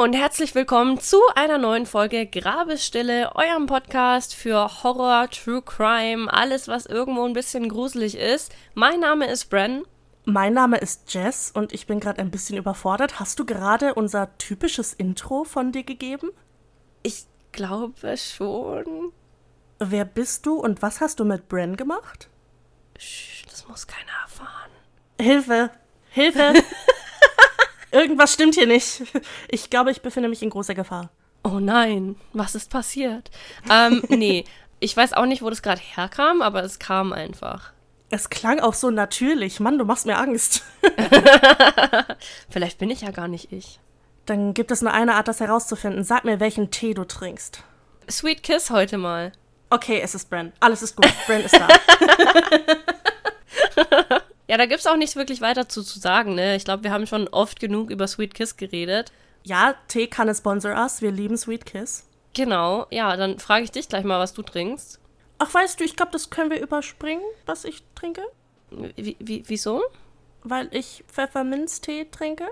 und herzlich willkommen zu einer neuen Folge Grabesstille, eurem Podcast für Horror, True Crime, alles, was irgendwo ein bisschen gruselig ist. Mein Name ist Bren. Mein Name ist Jess und ich bin gerade ein bisschen überfordert. Hast du gerade unser typisches Intro von dir gegeben? Ich glaube schon. Wer bist du und was hast du mit Bren gemacht? Sch, das muss keiner erfahren. Hilfe! Hilfe! Irgendwas stimmt hier nicht. Ich glaube, ich befinde mich in großer Gefahr. Oh nein, was ist passiert? Ähm, nee, ich weiß auch nicht, wo das gerade herkam, aber es kam einfach. Es klang auch so natürlich. Mann, du machst mir Angst. Vielleicht bin ich ja gar nicht ich. Dann gibt es nur eine Art, das herauszufinden. Sag mir, welchen Tee du trinkst. Sweet Kiss heute mal. Okay, es ist Bren. Alles ist gut. Bren ist da. Ja, da gibt's auch nichts wirklich weiter zu, zu sagen, ne? Ich glaube, wir haben schon oft genug über Sweet Kiss geredet. Ja, Tee kann es sponsor us. Wir lieben Sweet Kiss. Genau, ja, dann frage ich dich gleich mal, was du trinkst. Ach, weißt du, ich glaube, das können wir überspringen, was ich trinke. Wie, wie, wieso? Weil ich Pfefferminztee trinke.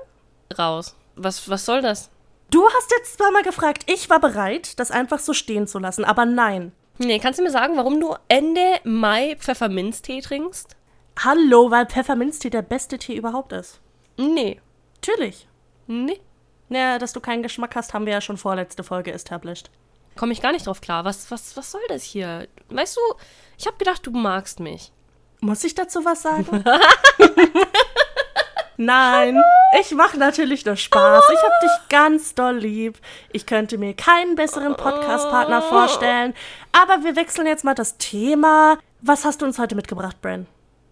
Raus. Was, was soll das? Du hast jetzt zweimal gefragt, ich war bereit, das einfach so stehen zu lassen, aber nein. Nee, kannst du mir sagen, warum du Ende Mai Pfefferminztee trinkst? Hallo, weil Pfefferminztee der beste Tee überhaupt ist. Nee. Natürlich. Nee. Naja, dass du keinen Geschmack hast, haben wir ja schon vorletzte Folge established. Komme ich gar nicht drauf klar. Was, was, was soll das hier? Weißt du, ich habe gedacht, du magst mich. Muss ich dazu was sagen? Nein, ich mache natürlich nur Spaß. Ich hab dich ganz doll lieb. Ich könnte mir keinen besseren Podcast-Partner vorstellen. Aber wir wechseln jetzt mal das Thema. Was hast du uns heute mitgebracht, Bren?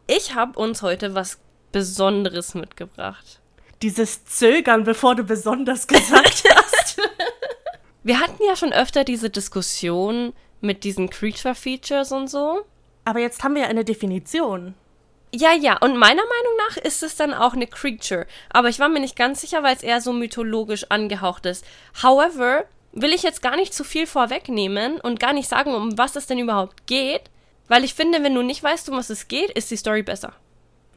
Ich habe uns heute was Besonderes mitgebracht. Dieses Zögern, bevor du besonders gesagt hast. Wir hatten ja schon öfter diese Diskussion mit diesen Creature-Features und so. Aber jetzt haben wir ja eine Definition. Ja, ja, und meiner Meinung nach ist es dann auch eine Creature. Aber ich war mir nicht ganz sicher, weil es eher so mythologisch angehaucht ist. However, will ich jetzt gar nicht zu viel vorwegnehmen und gar nicht sagen, um was es denn überhaupt geht. Weil ich finde, wenn du nicht weißt, um was es geht, ist die Story besser.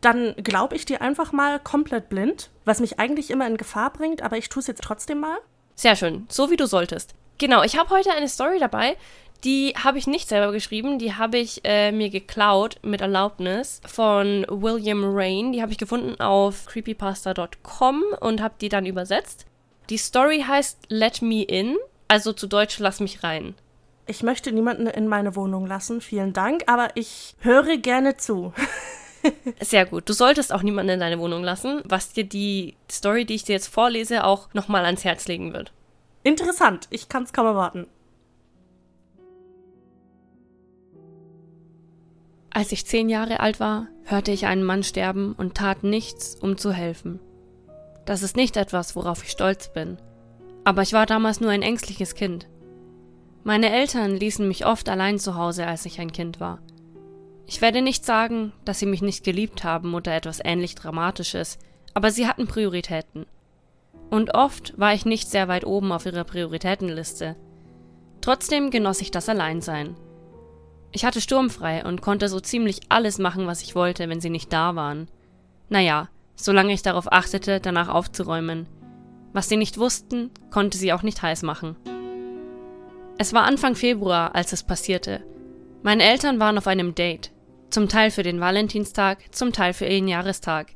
Dann glaube ich dir einfach mal komplett blind, was mich eigentlich immer in Gefahr bringt, aber ich tue es jetzt trotzdem mal. Sehr schön, so wie du solltest. Genau, ich habe heute eine Story dabei, die habe ich nicht selber geschrieben, die habe ich äh, mir geklaut mit Erlaubnis von William Rain. Die habe ich gefunden auf creepypasta.com und habe die dann übersetzt. Die Story heißt Let Me In, also zu Deutsch Lass mich rein. Ich möchte niemanden in meine Wohnung lassen, vielen Dank, aber ich höre gerne zu. Sehr gut. Du solltest auch niemanden in deine Wohnung lassen, was dir die Story, die ich dir jetzt vorlese, auch nochmal ans Herz legen wird. Interessant, ich kann es kaum erwarten. Als ich zehn Jahre alt war, hörte ich einen Mann sterben und tat nichts, um zu helfen. Das ist nicht etwas, worauf ich stolz bin. Aber ich war damals nur ein ängstliches Kind. Meine Eltern ließen mich oft allein zu Hause, als ich ein Kind war. Ich werde nicht sagen, dass sie mich nicht geliebt haben oder etwas ähnlich Dramatisches, aber sie hatten Prioritäten. Und oft war ich nicht sehr weit oben auf ihrer Prioritätenliste. Trotzdem genoss ich das Alleinsein. Ich hatte sturmfrei und konnte so ziemlich alles machen, was ich wollte, wenn sie nicht da waren. Naja, solange ich darauf achtete, danach aufzuräumen. Was sie nicht wussten, konnte sie auch nicht heiß machen. Es war Anfang Februar, als es passierte. Meine Eltern waren auf einem Date. Zum Teil für den Valentinstag, zum Teil für ihren Jahrestag.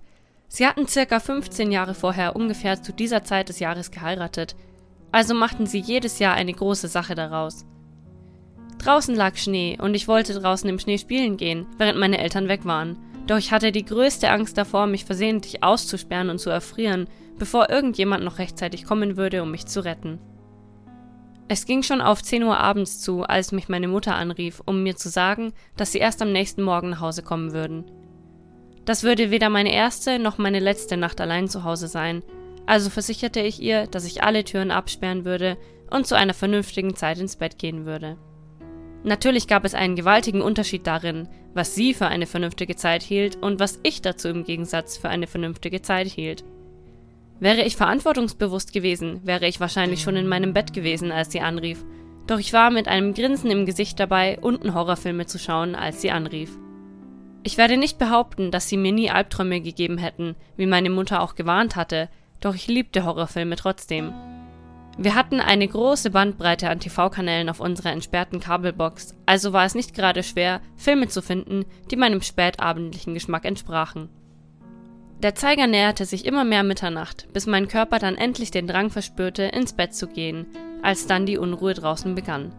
Sie hatten circa 15 Jahre vorher ungefähr zu dieser Zeit des Jahres geheiratet, also machten sie jedes Jahr eine große Sache daraus. Draußen lag Schnee und ich wollte draußen im Schnee spielen gehen, während meine Eltern weg waren. Doch ich hatte die größte Angst davor, mich versehentlich auszusperren und zu erfrieren, bevor irgendjemand noch rechtzeitig kommen würde, um mich zu retten. Es ging schon auf 10 Uhr abends zu, als mich meine Mutter anrief, um mir zu sagen, dass sie erst am nächsten Morgen nach Hause kommen würden. Das würde weder meine erste noch meine letzte Nacht allein zu Hause sein, also versicherte ich ihr, dass ich alle Türen absperren würde und zu einer vernünftigen Zeit ins Bett gehen würde. Natürlich gab es einen gewaltigen Unterschied darin, was sie für eine vernünftige Zeit hielt und was ich dazu im Gegensatz für eine vernünftige Zeit hielt. Wäre ich verantwortungsbewusst gewesen, wäre ich wahrscheinlich schon in meinem Bett gewesen, als sie anrief, doch ich war mit einem Grinsen im Gesicht dabei, unten Horrorfilme zu schauen, als sie anrief. Ich werde nicht behaupten, dass sie mir nie Albträume gegeben hätten, wie meine Mutter auch gewarnt hatte, doch ich liebte Horrorfilme trotzdem. Wir hatten eine große Bandbreite an TV-Kanälen auf unserer entsperrten Kabelbox, also war es nicht gerade schwer, Filme zu finden, die meinem spätabendlichen Geschmack entsprachen. Der Zeiger näherte sich immer mehr Mitternacht, bis mein Körper dann endlich den Drang verspürte, ins Bett zu gehen, als dann die Unruhe draußen begann.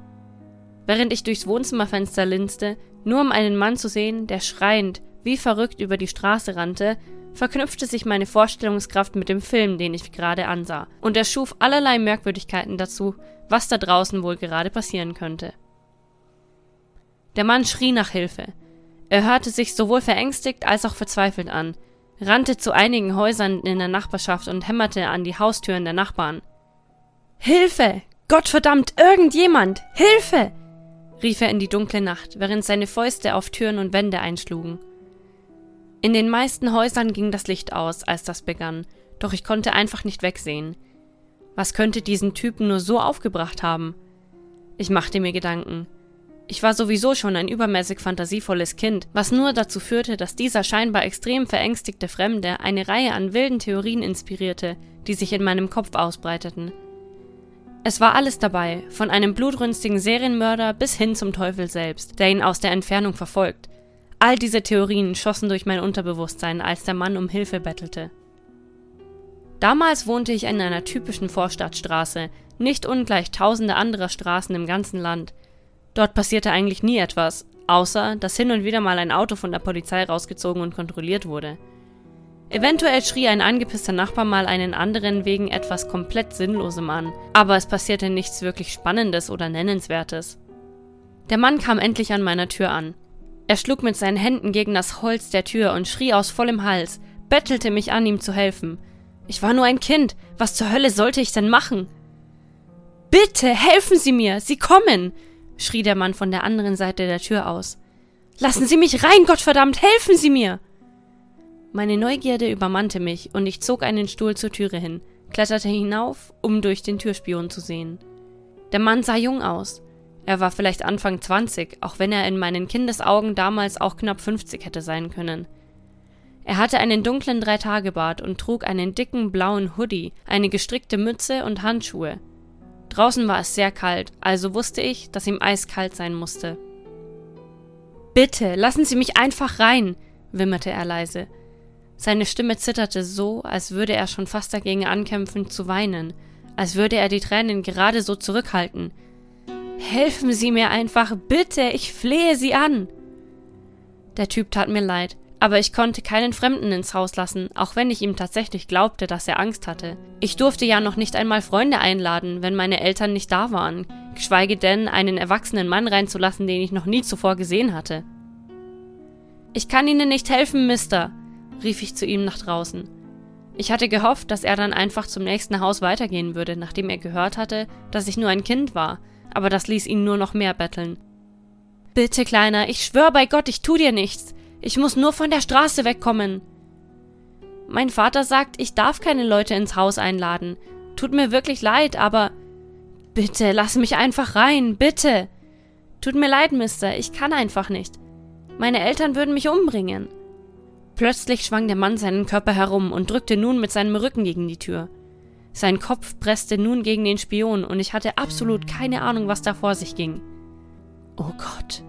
Während ich durchs Wohnzimmerfenster linste, nur um einen Mann zu sehen, der schreiend, wie verrückt über die Straße rannte, verknüpfte sich meine Vorstellungskraft mit dem Film, den ich gerade ansah, und er schuf allerlei Merkwürdigkeiten dazu, was da draußen wohl gerade passieren könnte. Der Mann schrie nach Hilfe. Er hörte sich sowohl verängstigt als auch verzweifelt an, rannte zu einigen Häusern in der Nachbarschaft und hämmerte an die Haustüren der Nachbarn. Hilfe! Gottverdammt, irgendjemand! Hilfe! rief er in die dunkle Nacht, während seine Fäuste auf Türen und Wände einschlugen. In den meisten Häusern ging das Licht aus, als das begann, doch ich konnte einfach nicht wegsehen. Was könnte diesen Typen nur so aufgebracht haben? Ich machte mir Gedanken. Ich war sowieso schon ein übermäßig fantasievolles Kind, was nur dazu führte, dass dieser scheinbar extrem verängstigte Fremde eine Reihe an wilden Theorien inspirierte, die sich in meinem Kopf ausbreiteten. Es war alles dabei, von einem blutrünstigen Serienmörder bis hin zum Teufel selbst, der ihn aus der Entfernung verfolgt, All diese Theorien schossen durch mein Unterbewusstsein, als der Mann um Hilfe bettelte. Damals wohnte ich in einer typischen Vorstadtstraße, nicht ungleich tausende anderer Straßen im ganzen Land. Dort passierte eigentlich nie etwas, außer dass hin und wieder mal ein Auto von der Polizei rausgezogen und kontrolliert wurde. Eventuell schrie ein angepisster Nachbar mal einen anderen wegen etwas komplett Sinnlosem an, aber es passierte nichts wirklich Spannendes oder Nennenswertes. Der Mann kam endlich an meiner Tür an. Er schlug mit seinen Händen gegen das Holz der Tür und schrie aus vollem Hals, bettelte mich an, ihm zu helfen. Ich war nur ein Kind. Was zur Hölle sollte ich denn machen? Bitte, helfen Sie mir! Sie kommen! Schrie der Mann von der anderen Seite der Tür aus. Lassen Sie mich rein, Gottverdammt, helfen Sie mir! Meine Neugierde übermannte mich und ich zog einen Stuhl zur Türe hin, kletterte hinauf, um durch den Türspion zu sehen. Der Mann sah jung aus, er war vielleicht Anfang 20, auch wenn er in meinen Kindesaugen damals auch knapp 50 hätte sein können. Er hatte einen dunklen Dreitagebart und trug einen dicken blauen Hoodie, eine gestrickte Mütze und Handschuhe. Draußen war es sehr kalt, also wusste ich, dass ihm eiskalt sein musste. Bitte, lassen Sie mich einfach rein, wimmerte er leise. Seine Stimme zitterte so, als würde er schon fast dagegen ankämpfen zu weinen, als würde er die Tränen gerade so zurückhalten, Helfen Sie mir einfach, bitte, ich flehe Sie an. Der Typ tat mir leid, aber ich konnte keinen Fremden ins Haus lassen, auch wenn ich ihm tatsächlich glaubte, dass er Angst hatte. Ich durfte ja noch nicht einmal Freunde einladen, wenn meine Eltern nicht da waren, geschweige denn einen erwachsenen Mann reinzulassen, den ich noch nie zuvor gesehen hatte. Ich kann Ihnen nicht helfen, Mister, rief ich zu ihm nach draußen. Ich hatte gehofft, dass er dann einfach zum nächsten Haus weitergehen würde, nachdem er gehört hatte, dass ich nur ein Kind war, aber das ließ ihn nur noch mehr betteln. Bitte, Kleiner, ich schwör bei Gott, ich tu dir nichts. Ich muss nur von der Straße wegkommen. Mein Vater sagt, ich darf keine Leute ins Haus einladen. Tut mir wirklich leid, aber. Bitte, lass mich einfach rein, bitte. Tut mir leid, Mister, ich kann einfach nicht. Meine Eltern würden mich umbringen. Plötzlich schwang der Mann seinen Körper herum und drückte nun mit seinem Rücken gegen die Tür. Sein Kopf presste nun gegen den Spion und ich hatte absolut keine Ahnung, was da vor sich ging. Oh Gott,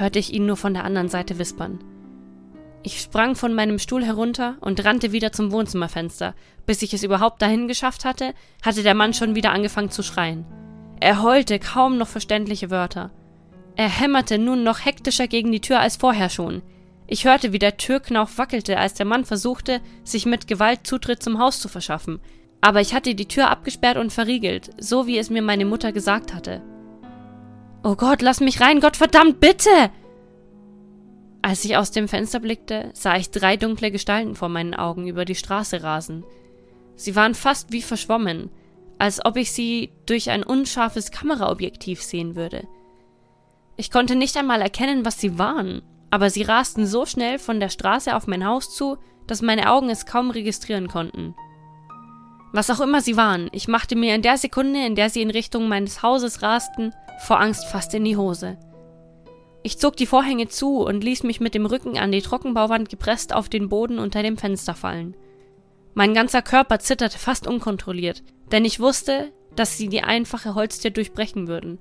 hörte ich ihn nur von der anderen Seite wispern. Ich sprang von meinem Stuhl herunter und rannte wieder zum Wohnzimmerfenster. Bis ich es überhaupt dahin geschafft hatte, hatte der Mann schon wieder angefangen zu schreien. Er heulte kaum noch verständliche Wörter. Er hämmerte nun noch hektischer gegen die Tür als vorher schon. Ich hörte, wie der Türknauf wackelte, als der Mann versuchte, sich mit Gewalt Zutritt zum Haus zu verschaffen. Aber ich hatte die Tür abgesperrt und verriegelt, so wie es mir meine Mutter gesagt hatte. Oh Gott, lass mich rein, Gott verdammt, bitte! Als ich aus dem Fenster blickte, sah ich drei dunkle Gestalten vor meinen Augen über die Straße rasen. Sie waren fast wie verschwommen, als ob ich sie durch ein unscharfes Kameraobjektiv sehen würde. Ich konnte nicht einmal erkennen, was sie waren, aber sie rasten so schnell von der Straße auf mein Haus zu, dass meine Augen es kaum registrieren konnten. Was auch immer sie waren, ich machte mir in der Sekunde, in der sie in Richtung meines Hauses rasten, vor Angst fast in die Hose. Ich zog die Vorhänge zu und ließ mich mit dem Rücken an die Trockenbauwand gepresst auf den Boden unter dem Fenster fallen. Mein ganzer Körper zitterte fast unkontrolliert, denn ich wusste, dass sie die einfache Holztür durchbrechen würden.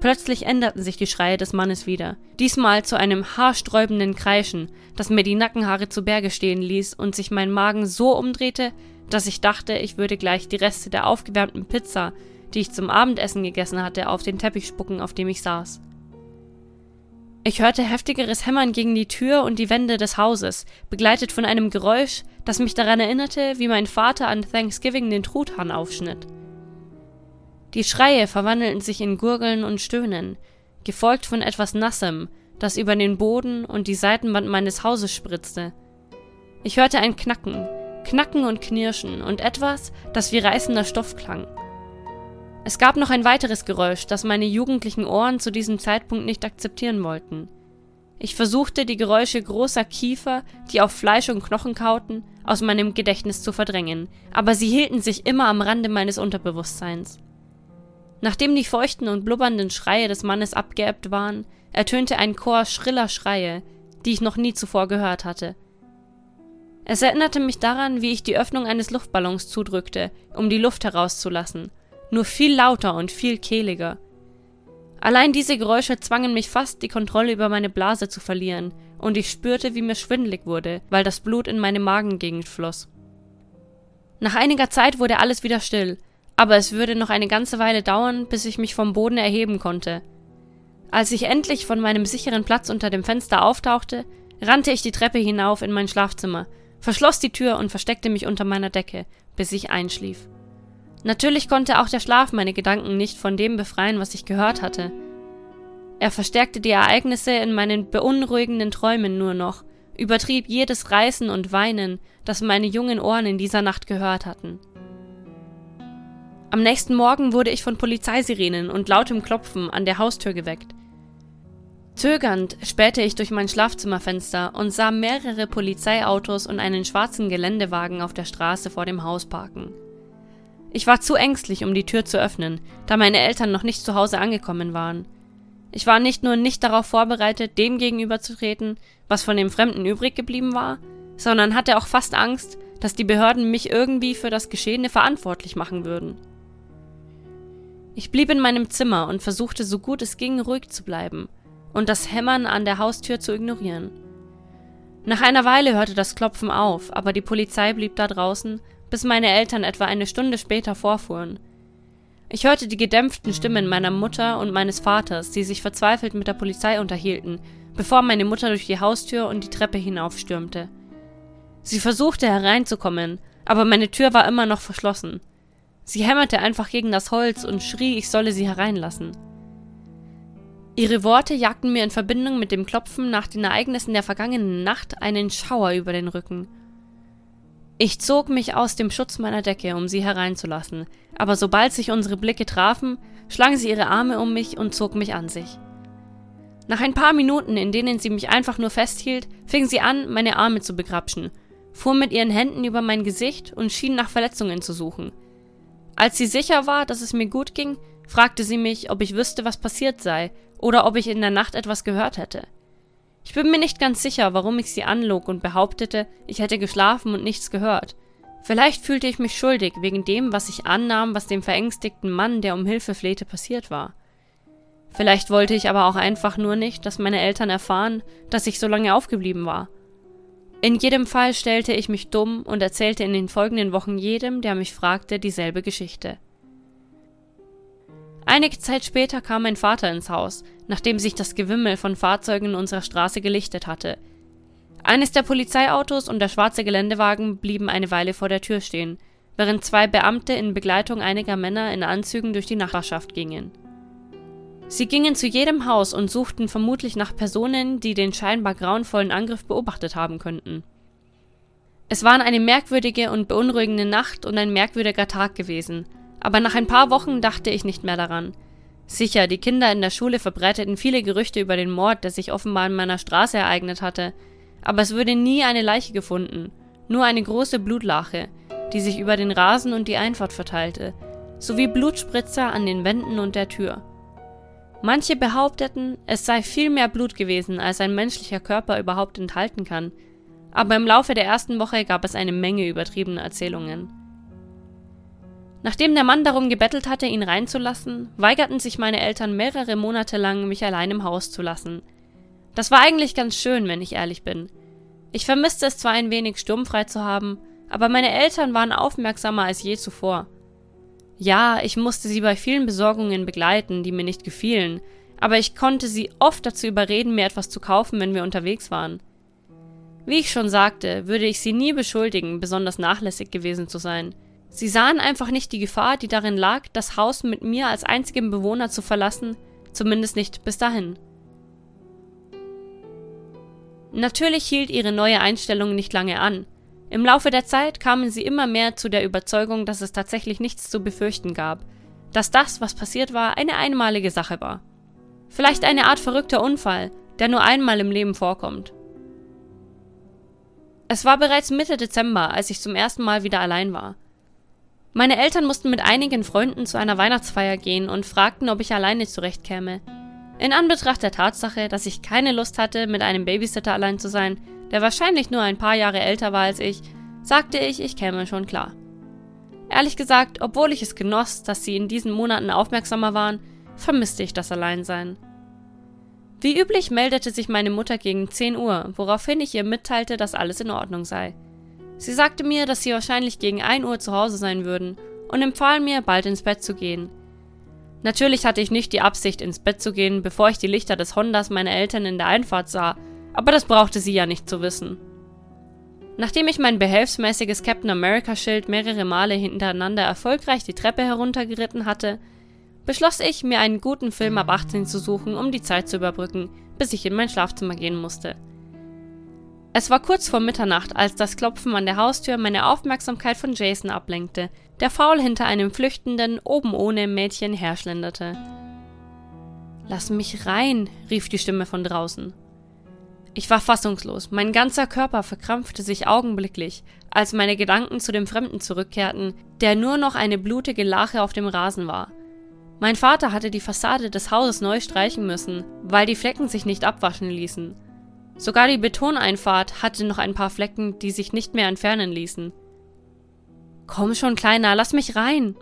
Plötzlich änderten sich die Schreie des Mannes wieder, diesmal zu einem haarsträubenden Kreischen, das mir die Nackenhaare zu Berge stehen ließ und sich mein Magen so umdrehte, dass ich dachte, ich würde gleich die Reste der aufgewärmten Pizza, die ich zum Abendessen gegessen hatte, auf den Teppich spucken, auf dem ich saß. Ich hörte heftigeres Hämmern gegen die Tür und die Wände des Hauses, begleitet von einem Geräusch, das mich daran erinnerte, wie mein Vater an Thanksgiving den Truthahn aufschnitt. Die Schreie verwandelten sich in Gurgeln und Stöhnen, gefolgt von etwas Nassem, das über den Boden und die Seitenwand meines Hauses spritzte. Ich hörte ein Knacken, Knacken und Knirschen und etwas, das wie reißender Stoff klang. Es gab noch ein weiteres Geräusch, das meine jugendlichen Ohren zu diesem Zeitpunkt nicht akzeptieren wollten. Ich versuchte, die Geräusche großer Kiefer, die auf Fleisch und Knochen kauten, aus meinem Gedächtnis zu verdrängen, aber sie hielten sich immer am Rande meines Unterbewusstseins. Nachdem die feuchten und blubbernden Schreie des Mannes abgeebbt waren, ertönte ein Chor schriller Schreie, die ich noch nie zuvor gehört hatte. Es erinnerte mich daran, wie ich die Öffnung eines Luftballons zudrückte, um die Luft herauszulassen, nur viel lauter und viel kehliger. Allein diese Geräusche zwangen mich fast, die Kontrolle über meine Blase zu verlieren, und ich spürte, wie mir schwindelig wurde, weil das Blut in meine Magengegend floss. Nach einiger Zeit wurde alles wieder still, aber es würde noch eine ganze Weile dauern, bis ich mich vom Boden erheben konnte. Als ich endlich von meinem sicheren Platz unter dem Fenster auftauchte, rannte ich die Treppe hinauf in mein Schlafzimmer, verschloss die Tür und versteckte mich unter meiner Decke, bis ich einschlief. Natürlich konnte auch der Schlaf meine Gedanken nicht von dem befreien, was ich gehört hatte. Er verstärkte die Ereignisse in meinen beunruhigenden Träumen nur noch, übertrieb jedes Reißen und Weinen, das meine jungen Ohren in dieser Nacht gehört hatten. Am nächsten Morgen wurde ich von Polizeisirenen und lautem Klopfen an der Haustür geweckt. Zögernd spähte ich durch mein Schlafzimmerfenster und sah mehrere Polizeiautos und einen schwarzen Geländewagen auf der Straße vor dem Haus parken. Ich war zu ängstlich, um die Tür zu öffnen, da meine Eltern noch nicht zu Hause angekommen waren. Ich war nicht nur nicht darauf vorbereitet, dem gegenüberzutreten, was von dem Fremden übrig geblieben war, sondern hatte auch fast Angst, dass die Behörden mich irgendwie für das Geschehene verantwortlich machen würden. Ich blieb in meinem Zimmer und versuchte so gut es ging ruhig zu bleiben und das Hämmern an der Haustür zu ignorieren. Nach einer Weile hörte das Klopfen auf, aber die Polizei blieb da draußen, bis meine Eltern etwa eine Stunde später vorfuhren. Ich hörte die gedämpften Stimmen meiner Mutter und meines Vaters, die sich verzweifelt mit der Polizei unterhielten, bevor meine Mutter durch die Haustür und die Treppe hinaufstürmte. Sie versuchte hereinzukommen, aber meine Tür war immer noch verschlossen. Sie hämmerte einfach gegen das Holz und schrie, ich solle sie hereinlassen. Ihre Worte jagten mir in Verbindung mit dem Klopfen nach den Ereignissen der vergangenen Nacht einen Schauer über den Rücken. Ich zog mich aus dem Schutz meiner Decke, um sie hereinzulassen, aber sobald sich unsere Blicke trafen, schlang sie ihre Arme um mich und zog mich an sich. Nach ein paar Minuten, in denen sie mich einfach nur festhielt, fing sie an, meine Arme zu begrapschen, fuhr mit ihren Händen über mein Gesicht und schien nach Verletzungen zu suchen – als sie sicher war, dass es mir gut ging, fragte sie mich, ob ich wüsste, was passiert sei, oder ob ich in der Nacht etwas gehört hätte. Ich bin mir nicht ganz sicher, warum ich sie anlog und behauptete, ich hätte geschlafen und nichts gehört. Vielleicht fühlte ich mich schuldig wegen dem, was ich annahm, was dem verängstigten Mann, der um Hilfe flehte, passiert war. Vielleicht wollte ich aber auch einfach nur nicht, dass meine Eltern erfahren, dass ich so lange aufgeblieben war in jedem Fall stellte ich mich dumm und erzählte in den folgenden Wochen jedem, der mich fragte, dieselbe Geschichte. Einige Zeit später kam mein Vater ins Haus, nachdem sich das Gewimmel von Fahrzeugen unserer Straße gelichtet hatte. Eines der Polizeiautos und der schwarze Geländewagen blieben eine Weile vor der Tür stehen, während zwei Beamte in Begleitung einiger Männer in Anzügen durch die Nachbarschaft gingen. Sie gingen zu jedem Haus und suchten vermutlich nach Personen, die den scheinbar grauenvollen Angriff beobachtet haben könnten. Es war eine merkwürdige und beunruhigende Nacht und ein merkwürdiger Tag gewesen, aber nach ein paar Wochen dachte ich nicht mehr daran. Sicher, die Kinder in der Schule verbreiteten viele Gerüchte über den Mord, der sich offenbar in meiner Straße ereignet hatte, aber es wurde nie eine Leiche gefunden, nur eine große Blutlache, die sich über den Rasen und die Einfahrt verteilte, sowie Blutspritzer an den Wänden und der Tür. Manche behaupteten, es sei viel mehr Blut gewesen, als ein menschlicher Körper überhaupt enthalten kann, aber im Laufe der ersten Woche gab es eine Menge übertriebener Erzählungen. Nachdem der Mann darum gebettelt hatte, ihn reinzulassen, weigerten sich meine Eltern mehrere Monate lang, mich allein im Haus zu lassen. Das war eigentlich ganz schön, wenn ich ehrlich bin. Ich vermisste es zwar ein wenig, sturmfrei zu haben, aber meine Eltern waren aufmerksamer als je zuvor. Ja, ich musste sie bei vielen Besorgungen begleiten, die mir nicht gefielen, aber ich konnte sie oft dazu überreden, mir etwas zu kaufen, wenn wir unterwegs waren. Wie ich schon sagte, würde ich sie nie beschuldigen, besonders nachlässig gewesen zu sein – Sie sahen einfach nicht die Gefahr, die darin lag, das Haus mit mir als einzigem Bewohner zu verlassen, zumindest nicht bis dahin. Natürlich hielt ihre neue Einstellung nicht lange an. Im Laufe der Zeit kamen sie immer mehr zu der Überzeugung, dass es tatsächlich nichts zu befürchten gab, dass das, was passiert war, eine einmalige Sache war. Vielleicht eine Art verrückter Unfall, der nur einmal im Leben vorkommt. Es war bereits Mitte Dezember, als ich zum ersten Mal wieder allein war. Meine Eltern mussten mit einigen Freunden zu einer Weihnachtsfeier gehen und fragten, ob ich alleine zurechtkäme. In Anbetracht der Tatsache, dass ich keine Lust hatte, mit einem Babysitter allein zu sein, der wahrscheinlich nur ein paar Jahre älter war als ich, sagte ich, ich käme schon klar. Ehrlich gesagt, obwohl ich es genoss, dass sie in diesen Monaten aufmerksamer waren, vermisste ich das Alleinsein. Wie üblich meldete sich meine Mutter gegen 10 Uhr, woraufhin ich ihr mitteilte, dass alles in Ordnung sei. Sie sagte mir, dass sie wahrscheinlich gegen 1 Uhr zu Hause sein würden und empfahl mir, bald ins Bett zu gehen. Natürlich hatte ich nicht die Absicht, ins Bett zu gehen, bevor ich die Lichter des Hondas meiner Eltern in der Einfahrt sah, aber das brauchte sie ja nicht zu wissen. Nachdem ich mein behelfsmäßiges Captain America-Schild mehrere Male hintereinander erfolgreich die Treppe heruntergeritten hatte, beschloss ich, mir einen guten Film ab 18 zu suchen, um die Zeit zu überbrücken, bis ich in mein Schlafzimmer gehen musste. Es war kurz vor Mitternacht, als das Klopfen an der Haustür meine Aufmerksamkeit von Jason ablenkte, der faul hinter einem flüchtenden, oben ohne Mädchen herschlenderte. Lass mich rein, rief die Stimme von draußen. Ich war fassungslos, mein ganzer Körper verkrampfte sich augenblicklich, als meine Gedanken zu dem Fremden zurückkehrten, der nur noch eine blutige Lache auf dem Rasen war. Mein Vater hatte die Fassade des Hauses neu streichen müssen, weil die Flecken sich nicht abwaschen ließen. Sogar die Betoneinfahrt hatte noch ein paar Flecken, die sich nicht mehr entfernen ließen. Komm schon, Kleiner, lass mich rein!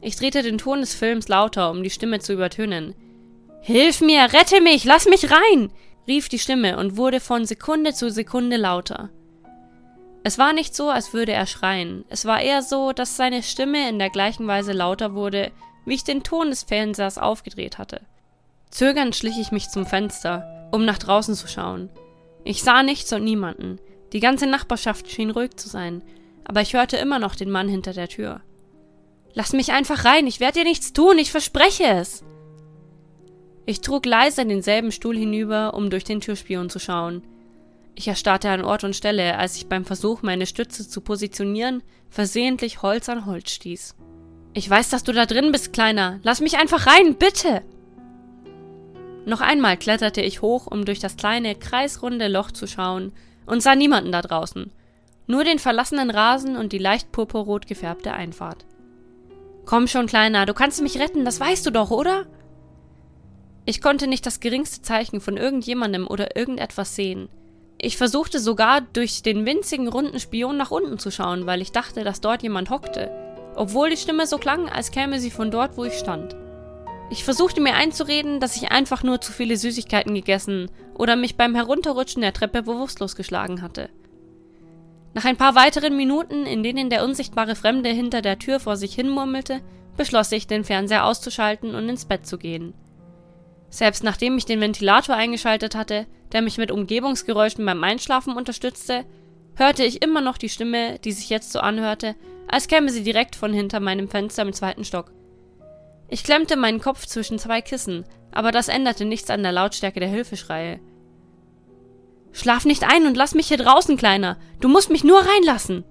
Ich drehte den Ton des Films lauter, um die Stimme zu übertönen. Hilf mir, rette mich, lass mich rein! rief die Stimme und wurde von Sekunde zu Sekunde lauter. Es war nicht so, als würde er schreien, es war eher so, dass seine Stimme in der gleichen Weise lauter wurde, wie ich den Ton des Fernsehers aufgedreht hatte. Zögernd schlich ich mich zum Fenster, um nach draußen zu schauen. Ich sah nichts und niemanden. Die ganze Nachbarschaft schien ruhig zu sein, aber ich hörte immer noch den Mann hinter der Tür. Lass mich einfach rein, ich werde dir nichts tun, ich verspreche es. Ich trug leise denselben Stuhl hinüber, um durch den Türspion zu schauen. Ich erstarrte an Ort und Stelle, als ich beim Versuch, meine Stütze zu positionieren, versehentlich Holz an Holz stieß. Ich weiß, dass du da drin bist, Kleiner. Lass mich einfach rein, bitte! Noch einmal kletterte ich hoch, um durch das kleine, kreisrunde Loch zu schauen, und sah niemanden da draußen. Nur den verlassenen Rasen und die leicht purpurrot gefärbte Einfahrt. Komm schon, Kleiner, du kannst mich retten, das weißt du doch, oder? Ich konnte nicht das geringste Zeichen von irgendjemandem oder irgendetwas sehen. Ich versuchte sogar durch den winzigen runden Spion nach unten zu schauen, weil ich dachte, dass dort jemand hockte, obwohl die Stimme so klang, als käme sie von dort, wo ich stand. Ich versuchte mir einzureden, dass ich einfach nur zu viele Süßigkeiten gegessen oder mich beim Herunterrutschen der Treppe bewusstlos geschlagen hatte. Nach ein paar weiteren Minuten, in denen der unsichtbare Fremde hinter der Tür vor sich hin murmelte, beschloss ich, den Fernseher auszuschalten und ins Bett zu gehen. Selbst nachdem ich den Ventilator eingeschaltet hatte, der mich mit Umgebungsgeräuschen beim Einschlafen unterstützte, hörte ich immer noch die Stimme, die sich jetzt so anhörte, als käme sie direkt von hinter meinem Fenster im zweiten Stock. Ich klemmte meinen Kopf zwischen zwei Kissen, aber das änderte nichts an der Lautstärke der Hilfeschreie. Schlaf nicht ein und lass mich hier draußen, Kleiner. Du musst mich nur reinlassen.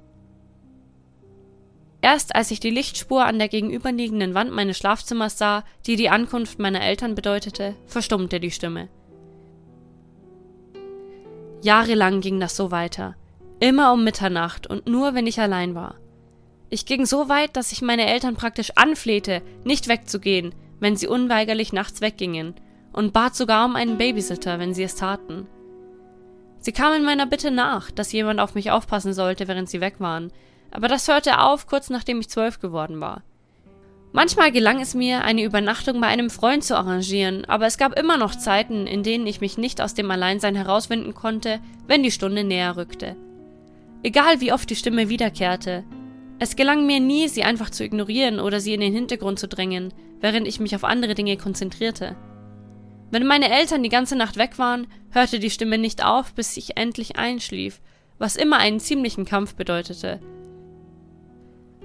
Erst als ich die Lichtspur an der gegenüberliegenden Wand meines Schlafzimmers sah, die die Ankunft meiner Eltern bedeutete, verstummte die Stimme. Jahrelang ging das so weiter. Immer um Mitternacht und nur wenn ich allein war. Ich ging so weit, dass ich meine Eltern praktisch anflehte, nicht wegzugehen, wenn sie unweigerlich nachts weggingen, und bat sogar um einen Babysitter, wenn sie es taten. Sie kamen meiner Bitte nach, dass jemand auf mich aufpassen sollte, während sie weg waren, aber das hörte auf, kurz nachdem ich zwölf geworden war. Manchmal gelang es mir, eine Übernachtung bei einem Freund zu arrangieren, aber es gab immer noch Zeiten, in denen ich mich nicht aus dem Alleinsein herauswinden konnte, wenn die Stunde näher rückte. Egal wie oft die Stimme wiederkehrte, es gelang mir nie, sie einfach zu ignorieren oder sie in den Hintergrund zu drängen, während ich mich auf andere Dinge konzentrierte. Wenn meine Eltern die ganze Nacht weg waren, hörte die Stimme nicht auf, bis ich endlich einschlief, was immer einen ziemlichen Kampf bedeutete,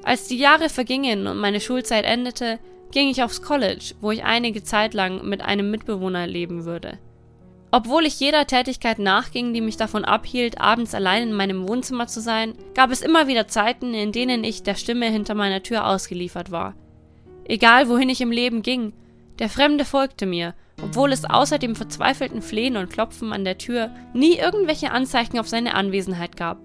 als die Jahre vergingen und meine Schulzeit endete, ging ich aufs College, wo ich einige Zeit lang mit einem Mitbewohner leben würde. Obwohl ich jeder Tätigkeit nachging, die mich davon abhielt, abends allein in meinem Wohnzimmer zu sein, gab es immer wieder Zeiten, in denen ich der Stimme hinter meiner Tür ausgeliefert war. Egal wohin ich im Leben ging, der Fremde folgte mir, obwohl es außer dem verzweifelten Flehen und Klopfen an der Tür nie irgendwelche Anzeichen auf seine Anwesenheit gab.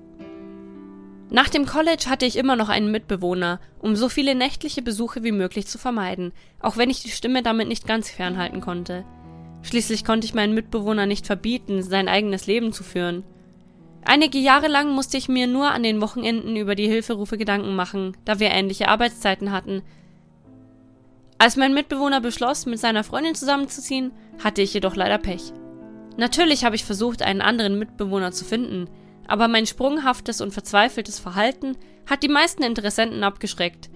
Nach dem College hatte ich immer noch einen Mitbewohner, um so viele nächtliche Besuche wie möglich zu vermeiden, auch wenn ich die Stimme damit nicht ganz fernhalten konnte. Schließlich konnte ich meinen Mitbewohner nicht verbieten, sein eigenes Leben zu führen. Einige Jahre lang musste ich mir nur an den Wochenenden über die Hilferufe Gedanken machen, da wir ähnliche Arbeitszeiten hatten. Als mein Mitbewohner beschloss, mit seiner Freundin zusammenzuziehen, hatte ich jedoch leider Pech. Natürlich habe ich versucht, einen anderen Mitbewohner zu finden, aber mein sprunghaftes und verzweifeltes Verhalten hat die meisten Interessenten abgeschreckt.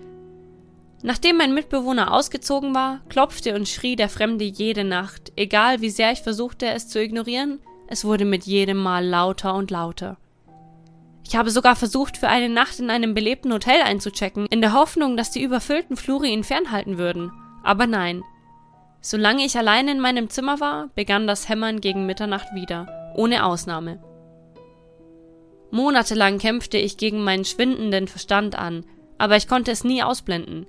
Nachdem mein Mitbewohner ausgezogen war, klopfte und schrie der Fremde jede Nacht, egal wie sehr ich versuchte, es zu ignorieren, es wurde mit jedem Mal lauter und lauter. Ich habe sogar versucht, für eine Nacht in einem belebten Hotel einzuchecken, in der Hoffnung, dass die überfüllten Flure ihn fernhalten würden. Aber nein. Solange ich allein in meinem Zimmer war, begann das Hämmern gegen Mitternacht wieder, ohne Ausnahme. Monatelang kämpfte ich gegen meinen schwindenden Verstand an, aber ich konnte es nie ausblenden.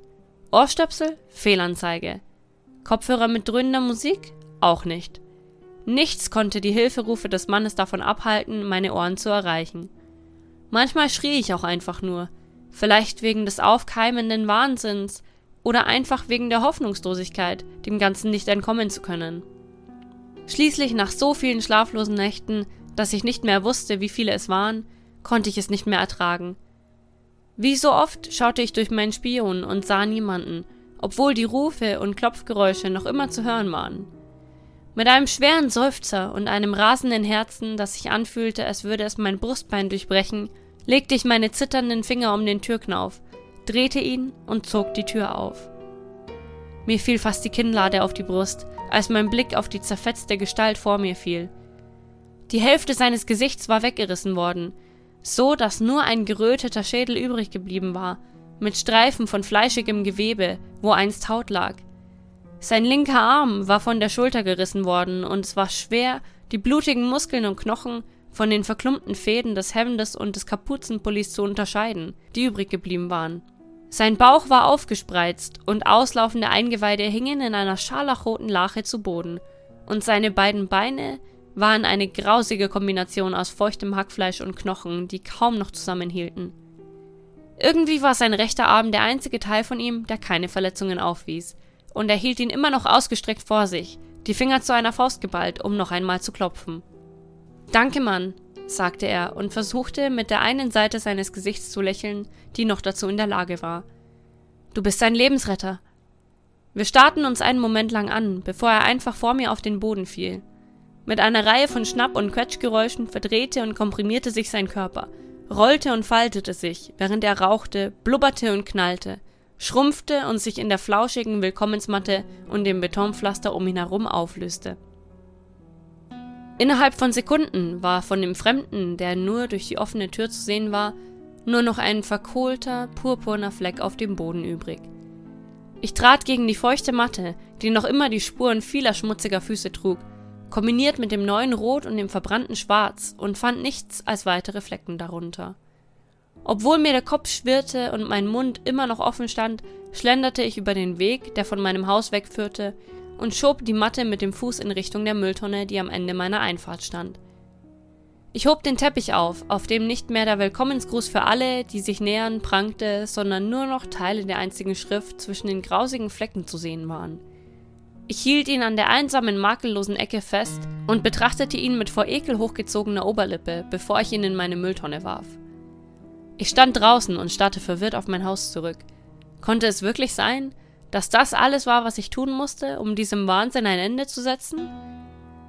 Ohrstöpsel? Fehlanzeige. Kopfhörer mit dröhnender Musik? Auch nicht. Nichts konnte die Hilferufe des Mannes davon abhalten, meine Ohren zu erreichen. Manchmal schrie ich auch einfach nur, vielleicht wegen des aufkeimenden Wahnsinns oder einfach wegen der Hoffnungslosigkeit, dem Ganzen nicht entkommen zu können. Schließlich nach so vielen schlaflosen Nächten dass ich nicht mehr wusste, wie viele es waren, konnte ich es nicht mehr ertragen. Wie so oft schaute ich durch meinen Spion und sah niemanden, obwohl die Rufe und Klopfgeräusche noch immer zu hören waren. Mit einem schweren Seufzer und einem rasenden Herzen, das sich anfühlte, als würde es mein Brustbein durchbrechen, legte ich meine zitternden Finger um den Türknauf, drehte ihn und zog die Tür auf. Mir fiel fast die Kinnlade auf die Brust, als mein Blick auf die zerfetzte Gestalt vor mir fiel. Die Hälfte seines Gesichts war weggerissen worden, so dass nur ein geröteter Schädel übrig geblieben war, mit Streifen von fleischigem Gewebe, wo einst Haut lag. Sein linker Arm war von der Schulter gerissen worden, und es war schwer, die blutigen Muskeln und Knochen von den verklumpten Fäden des Hemdes und des Kapuzenpullis zu unterscheiden, die übrig geblieben waren. Sein Bauch war aufgespreizt und auslaufende Eingeweide hingen in einer scharlachroten Lache zu Boden, und seine beiden Beine waren eine grausige Kombination aus feuchtem Hackfleisch und Knochen, die kaum noch zusammenhielten. Irgendwie war sein rechter Arm der einzige Teil von ihm, der keine Verletzungen aufwies, und er hielt ihn immer noch ausgestreckt vor sich, die Finger zu einer Faust geballt, um noch einmal zu klopfen. Danke, Mann, sagte er und versuchte mit der einen Seite seines Gesichts zu lächeln, die noch dazu in der Lage war. Du bist ein Lebensretter. Wir starrten uns einen Moment lang an, bevor er einfach vor mir auf den Boden fiel. Mit einer Reihe von Schnapp- und Quetschgeräuschen verdrehte und komprimierte sich sein Körper, rollte und faltete sich, während er rauchte, blubberte und knallte, schrumpfte und sich in der flauschigen Willkommensmatte und dem Betonpflaster um ihn herum auflöste. Innerhalb von Sekunden war von dem Fremden, der nur durch die offene Tür zu sehen war, nur noch ein verkohlter, purpurner Fleck auf dem Boden übrig. Ich trat gegen die feuchte Matte, die noch immer die Spuren vieler schmutziger Füße trug, kombiniert mit dem neuen Rot und dem verbrannten Schwarz und fand nichts als weitere Flecken darunter. Obwohl mir der Kopf schwirrte und mein Mund immer noch offen stand, schlenderte ich über den Weg, der von meinem Haus wegführte, und schob die Matte mit dem Fuß in Richtung der Mülltonne, die am Ende meiner Einfahrt stand. Ich hob den Teppich auf, auf dem nicht mehr der Willkommensgruß für alle, die sich nähern, prangte, sondern nur noch Teile der einzigen Schrift zwischen den grausigen Flecken zu sehen waren. Ich hielt ihn an der einsamen, makellosen Ecke fest und betrachtete ihn mit vor Ekel hochgezogener Oberlippe, bevor ich ihn in meine Mülltonne warf. Ich stand draußen und starrte verwirrt auf mein Haus zurück. Konnte es wirklich sein, dass das alles war, was ich tun musste, um diesem Wahnsinn ein Ende zu setzen?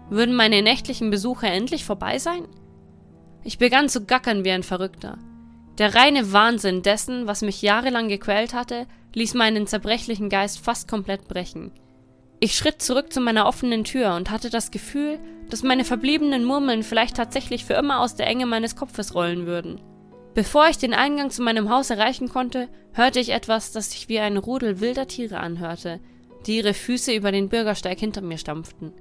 Würden meine nächtlichen Besuche endlich vorbei sein? Ich begann zu gackern wie ein Verrückter. Der reine Wahnsinn dessen, was mich jahrelang gequält hatte, ließ meinen zerbrechlichen Geist fast komplett brechen. Ich schritt zurück zu meiner offenen Tür und hatte das Gefühl, dass meine verbliebenen Murmeln vielleicht tatsächlich für immer aus der Enge meines Kopfes rollen würden. Bevor ich den Eingang zu meinem Haus erreichen konnte, hörte ich etwas, das sich wie ein Rudel wilder Tiere anhörte, die ihre Füße über den Bürgersteig hinter mir stampften.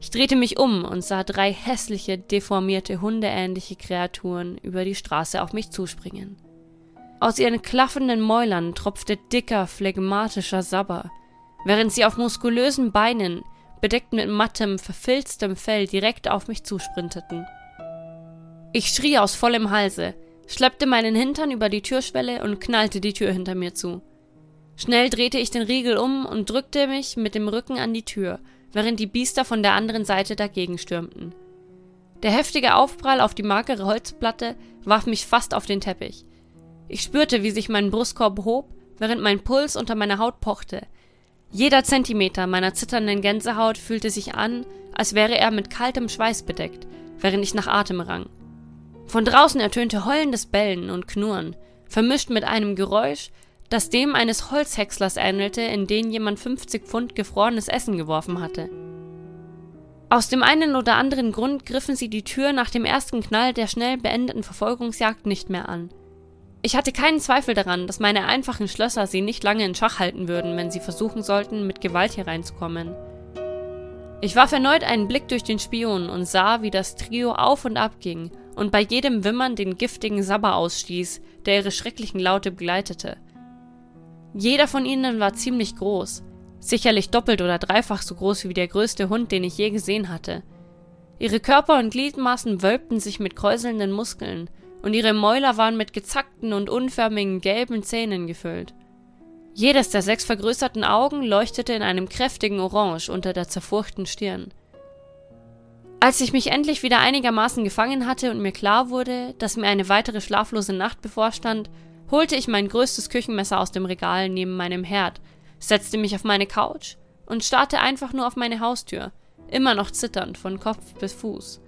Ich drehte mich um und sah drei hässliche, deformierte, hundeähnliche Kreaturen über die Straße auf mich zuspringen. Aus ihren klaffenden Mäulern tropfte dicker, phlegmatischer Sabber, während sie auf muskulösen Beinen, bedeckt mit mattem, verfilztem Fell, direkt auf mich zusprinteten. Ich schrie aus vollem Halse, schleppte meinen Hintern über die Türschwelle und knallte die Tür hinter mir zu. Schnell drehte ich den Riegel um und drückte mich mit dem Rücken an die Tür, während die Biester von der anderen Seite dagegen stürmten. Der heftige Aufprall auf die magere Holzplatte warf mich fast auf den Teppich. Ich spürte, wie sich mein Brustkorb hob, während mein Puls unter meiner Haut pochte. Jeder Zentimeter meiner zitternden Gänsehaut fühlte sich an, als wäre er mit kaltem Schweiß bedeckt, während ich nach Atem rang. Von draußen ertönte heulendes Bellen und Knurren, vermischt mit einem Geräusch, das dem eines Holzhäckslers ähnelte, in den jemand 50 Pfund gefrorenes Essen geworfen hatte. Aus dem einen oder anderen Grund griffen sie die Tür nach dem ersten Knall der schnell beendeten Verfolgungsjagd nicht mehr an. Ich hatte keinen Zweifel daran, dass meine einfachen Schlösser sie nicht lange in Schach halten würden, wenn sie versuchen sollten, mit Gewalt hier reinzukommen. Ich warf erneut einen Blick durch den Spion und sah, wie das Trio auf und ab ging und bei jedem Wimmern den giftigen Sabber ausstieß, der ihre schrecklichen Laute begleitete. Jeder von ihnen war ziemlich groß, sicherlich doppelt oder dreifach so groß wie der größte Hund, den ich je gesehen hatte. Ihre Körper und Gliedmaßen wölbten sich mit kräuselnden Muskeln, und ihre Mäuler waren mit gezackten und unförmigen gelben Zähnen gefüllt. Jedes der sechs vergrößerten Augen leuchtete in einem kräftigen Orange unter der zerfurchten Stirn. Als ich mich endlich wieder einigermaßen gefangen hatte und mir klar wurde, dass mir eine weitere schlaflose Nacht bevorstand, holte ich mein größtes Küchenmesser aus dem Regal neben meinem Herd, setzte mich auf meine Couch und starrte einfach nur auf meine Haustür, immer noch zitternd von Kopf bis Fuß.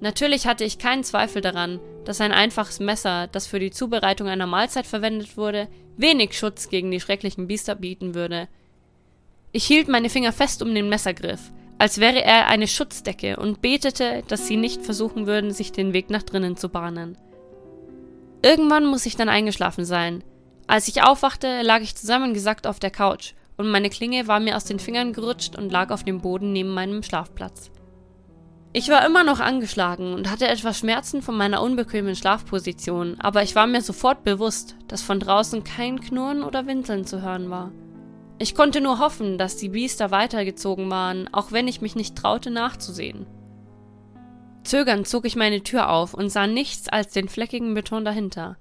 Natürlich hatte ich keinen Zweifel daran, dass ein einfaches Messer, das für die Zubereitung einer Mahlzeit verwendet wurde, wenig Schutz gegen die schrecklichen Biester bieten würde. Ich hielt meine Finger fest um den Messergriff, als wäre er eine Schutzdecke und betete, dass sie nicht versuchen würden, sich den Weg nach drinnen zu bahnen. Irgendwann muss ich dann eingeschlafen sein. Als ich aufwachte, lag ich zusammengesackt auf der Couch und meine Klinge war mir aus den Fingern gerutscht und lag auf dem Boden neben meinem Schlafplatz. Ich war immer noch angeschlagen und hatte etwas Schmerzen von meiner unbequemen Schlafposition, aber ich war mir sofort bewusst, dass von draußen kein Knurren oder Winseln zu hören war. Ich konnte nur hoffen, dass die Biester weitergezogen waren, auch wenn ich mich nicht traute nachzusehen. Zögernd zog ich meine Tür auf und sah nichts als den fleckigen Beton dahinter.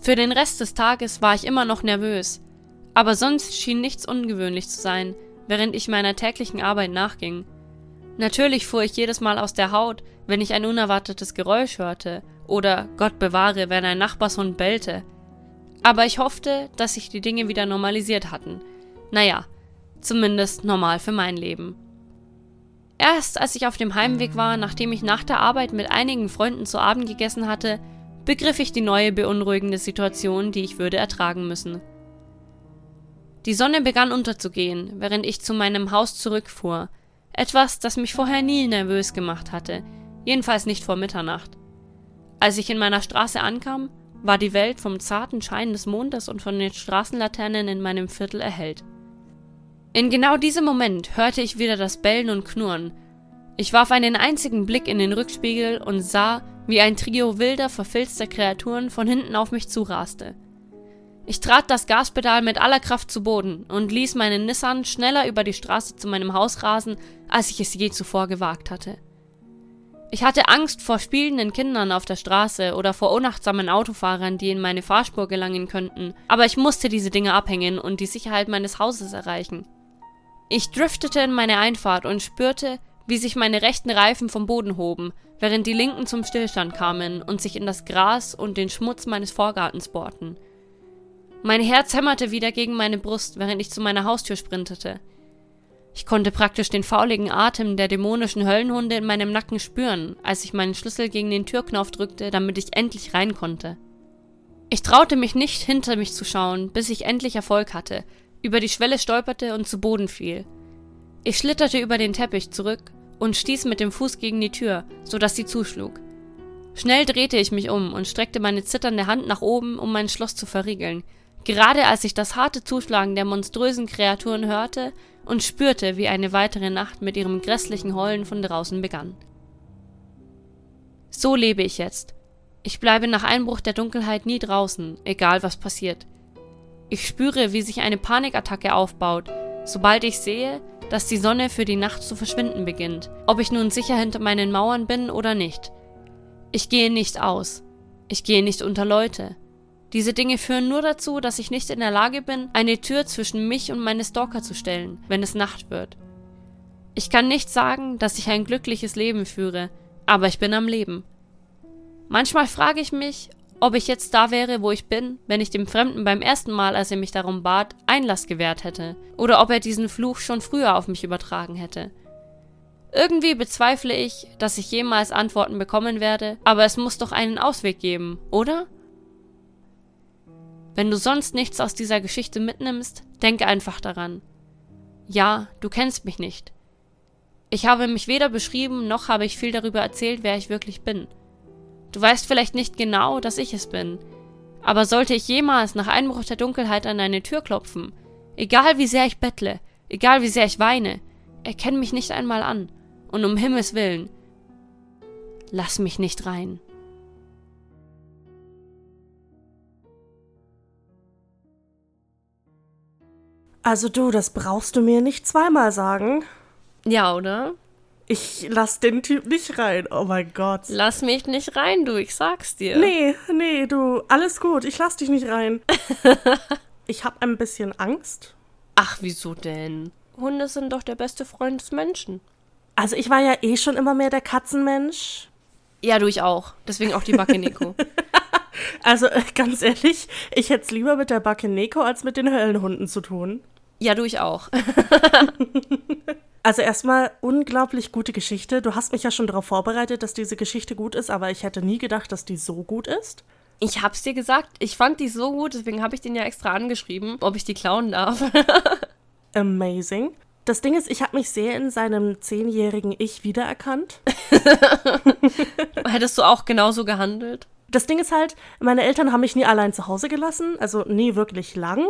Für den Rest des Tages war ich immer noch nervös, aber sonst schien nichts ungewöhnlich zu sein, während ich meiner täglichen Arbeit nachging. Natürlich fuhr ich jedes Mal aus der Haut, wenn ich ein unerwartetes Geräusch hörte oder, Gott bewahre, wenn ein Nachbarshund bellte. Aber ich hoffte, dass sich die Dinge wieder normalisiert hatten. Naja, zumindest normal für mein Leben. Erst als ich auf dem Heimweg war, nachdem ich nach der Arbeit mit einigen Freunden zu Abend gegessen hatte, begriff ich die neue beunruhigende Situation, die ich würde ertragen müssen. Die Sonne begann unterzugehen, während ich zu meinem Haus zurückfuhr, etwas, das mich vorher nie nervös gemacht hatte, jedenfalls nicht vor Mitternacht. Als ich in meiner Straße ankam, war die Welt vom zarten Schein des Mondes und von den Straßenlaternen in meinem Viertel erhellt. In genau diesem Moment hörte ich wieder das Bellen und Knurren. Ich warf einen einzigen Blick in den Rückspiegel und sah, wie ein Trio wilder, verfilzter Kreaturen von hinten auf mich zuraste. Ich trat das Gaspedal mit aller Kraft zu Boden und ließ meinen Nissan schneller über die Straße zu meinem Haus rasen, als ich es je zuvor gewagt hatte. Ich hatte Angst vor spielenden Kindern auf der Straße oder vor unachtsamen Autofahrern, die in meine Fahrspur gelangen könnten, aber ich musste diese Dinge abhängen und die Sicherheit meines Hauses erreichen. Ich driftete in meine Einfahrt und spürte, wie sich meine rechten Reifen vom Boden hoben, während die linken zum Stillstand kamen und sich in das Gras und den Schmutz meines Vorgartens bohrten. Mein Herz hämmerte wieder gegen meine Brust, während ich zu meiner Haustür sprintete. Ich konnte praktisch den fauligen Atem der dämonischen Höllenhunde in meinem Nacken spüren, als ich meinen Schlüssel gegen den Türknopf drückte, damit ich endlich rein konnte. Ich traute mich nicht, hinter mich zu schauen, bis ich endlich Erfolg hatte, über die Schwelle stolperte und zu Boden fiel. Ich schlitterte über den Teppich zurück und stieß mit dem Fuß gegen die Tür, so dass sie zuschlug. Schnell drehte ich mich um und streckte meine zitternde Hand nach oben, um mein Schloss zu verriegeln, gerade als ich das harte Zuschlagen der monströsen Kreaturen hörte und spürte, wie eine weitere Nacht mit ihrem grässlichen Heulen von draußen begann. So lebe ich jetzt. Ich bleibe nach Einbruch der Dunkelheit nie draußen, egal was passiert. Ich spüre, wie sich eine Panikattacke aufbaut, sobald ich sehe, dass die Sonne für die Nacht zu verschwinden beginnt, ob ich nun sicher hinter meinen Mauern bin oder nicht. Ich gehe nicht aus. Ich gehe nicht unter Leute. Diese Dinge führen nur dazu, dass ich nicht in der Lage bin, eine Tür zwischen mich und meine Stalker zu stellen, wenn es Nacht wird. Ich kann nicht sagen, dass ich ein glückliches Leben führe, aber ich bin am Leben. Manchmal frage ich mich, ob ich jetzt da wäre, wo ich bin, wenn ich dem Fremden beim ersten Mal, als er mich darum bat, Einlass gewährt hätte, oder ob er diesen Fluch schon früher auf mich übertragen hätte. Irgendwie bezweifle ich, dass ich jemals Antworten bekommen werde, aber es muss doch einen Ausweg geben, oder? Wenn du sonst nichts aus dieser Geschichte mitnimmst, denke einfach daran. Ja, du kennst mich nicht. Ich habe mich weder beschrieben, noch habe ich viel darüber erzählt, wer ich wirklich bin. Du weißt vielleicht nicht genau, dass ich es bin. Aber sollte ich jemals nach Einbruch der Dunkelheit an deine Tür klopfen, egal wie sehr ich bettle, egal wie sehr ich weine, erkenn mich nicht einmal an. Und um Himmels willen, lass mich nicht rein. Also du, das brauchst du mir nicht zweimal sagen. Ja, oder? Ich lass den Typ nicht rein. Oh mein Gott. Lass mich nicht rein, du, ich sag's dir. Nee, nee, du, alles gut. Ich lass dich nicht rein. ich hab ein bisschen Angst. Ach, wieso denn? Hunde sind doch der beste Freund des Menschen. Also ich war ja eh schon immer mehr der Katzenmensch. Ja, du ich auch. Deswegen auch die Backe Nico. also äh, ganz ehrlich, ich hätte es lieber mit der Backe Nico als mit den Höllenhunden zu tun. Ja, du ich auch. Also erstmal unglaublich gute Geschichte. Du hast mich ja schon darauf vorbereitet, dass diese Geschichte gut ist, aber ich hätte nie gedacht, dass die so gut ist. Ich hab's dir gesagt, ich fand die so gut, deswegen habe ich den ja extra angeschrieben, ob ich die klauen darf. Amazing. Das Ding ist, ich habe mich sehr in seinem zehnjährigen Ich wiedererkannt. Hättest du auch genauso gehandelt? Das Ding ist halt, meine Eltern haben mich nie allein zu Hause gelassen, also nie wirklich lang.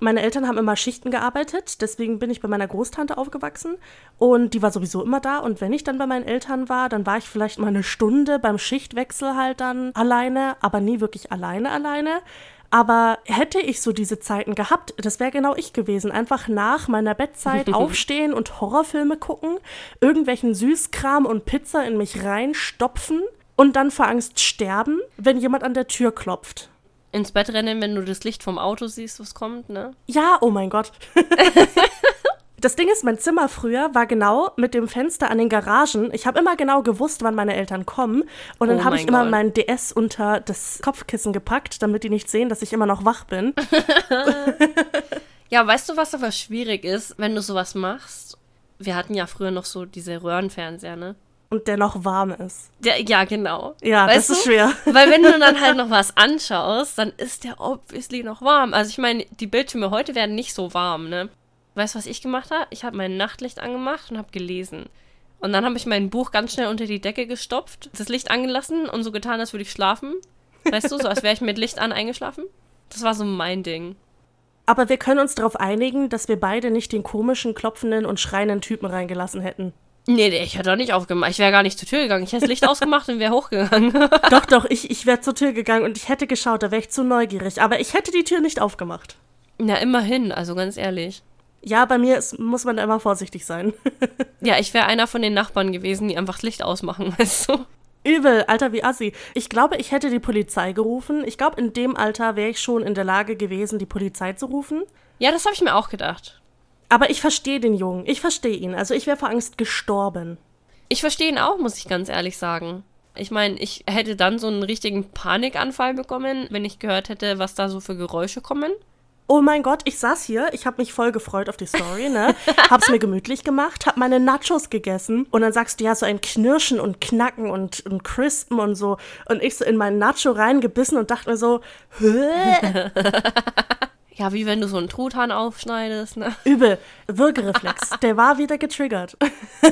Meine Eltern haben immer Schichten gearbeitet, deswegen bin ich bei meiner Großtante aufgewachsen und die war sowieso immer da und wenn ich dann bei meinen Eltern war, dann war ich vielleicht mal eine Stunde beim Schichtwechsel halt dann alleine, aber nie wirklich alleine alleine. Aber hätte ich so diese Zeiten gehabt, das wäre genau ich gewesen. Einfach nach meiner Bettzeit aufstehen und Horrorfilme gucken, irgendwelchen Süßkram und Pizza in mich reinstopfen und dann vor Angst sterben, wenn jemand an der Tür klopft ins Bett rennen, wenn du das Licht vom Auto siehst, was kommt, ne? Ja, oh mein Gott. Das Ding ist, mein Zimmer früher war genau mit dem Fenster an den Garagen. Ich habe immer genau gewusst, wann meine Eltern kommen. Und dann oh habe ich immer meinen DS unter das Kopfkissen gepackt, damit die nicht sehen, dass ich immer noch wach bin. ja, weißt du, was aber schwierig ist, wenn du sowas machst? Wir hatten ja früher noch so diese Röhrenfernseher, ne? Und der noch warm ist. Der, ja, genau. Ja, weißt das ist schwer. Weil wenn du dann halt noch was anschaust, dann ist der obviously noch warm. Also ich meine, die Bildschirme heute werden nicht so warm, ne? Weißt du, was ich gemacht habe? Ich habe mein Nachtlicht angemacht und habe gelesen. Und dann habe ich mein Buch ganz schnell unter die Decke gestopft, das Licht angelassen und so getan, als würde ich schlafen. Weißt du, so als wäre ich mit Licht an eingeschlafen. Das war so mein Ding. Aber wir können uns darauf einigen, dass wir beide nicht den komischen, klopfenden und schreienden Typen reingelassen hätten. Nee, nee, ich hätte doch nicht aufgemacht. Ich wäre gar nicht zur Tür gegangen. Ich hätte das Licht ausgemacht und wäre hochgegangen. doch, doch, ich, ich wäre zur Tür gegangen und ich hätte geschaut, da wäre ich zu neugierig. Aber ich hätte die Tür nicht aufgemacht. Na, immerhin, also ganz ehrlich. Ja, bei mir ist, muss man immer vorsichtig sein. ja, ich wäre einer von den Nachbarn gewesen, die einfach das Licht ausmachen, weißt du? Übel, Alter wie Assi. Ich glaube, ich hätte die Polizei gerufen. Ich glaube, in dem Alter wäre ich schon in der Lage gewesen, die Polizei zu rufen. Ja, das habe ich mir auch gedacht. Aber ich verstehe den Jungen. Ich verstehe ihn. Also ich wäre vor Angst gestorben. Ich verstehe ihn auch, muss ich ganz ehrlich sagen. Ich meine, ich hätte dann so einen richtigen Panikanfall bekommen, wenn ich gehört hätte, was da so für Geräusche kommen. Oh mein Gott, ich saß hier, ich habe mich voll gefreut auf die Story, ne? Hab's mir gemütlich gemacht, hab meine Nachos gegessen und dann sagst du ja so ein Knirschen und Knacken und, und Crispen und so und ich so in meinen Nacho reingebissen und dachte mir so, Hö? Ja, wie wenn du so einen Truthahn aufschneidest, ne? übel, Würgereflex, der war wieder getriggert.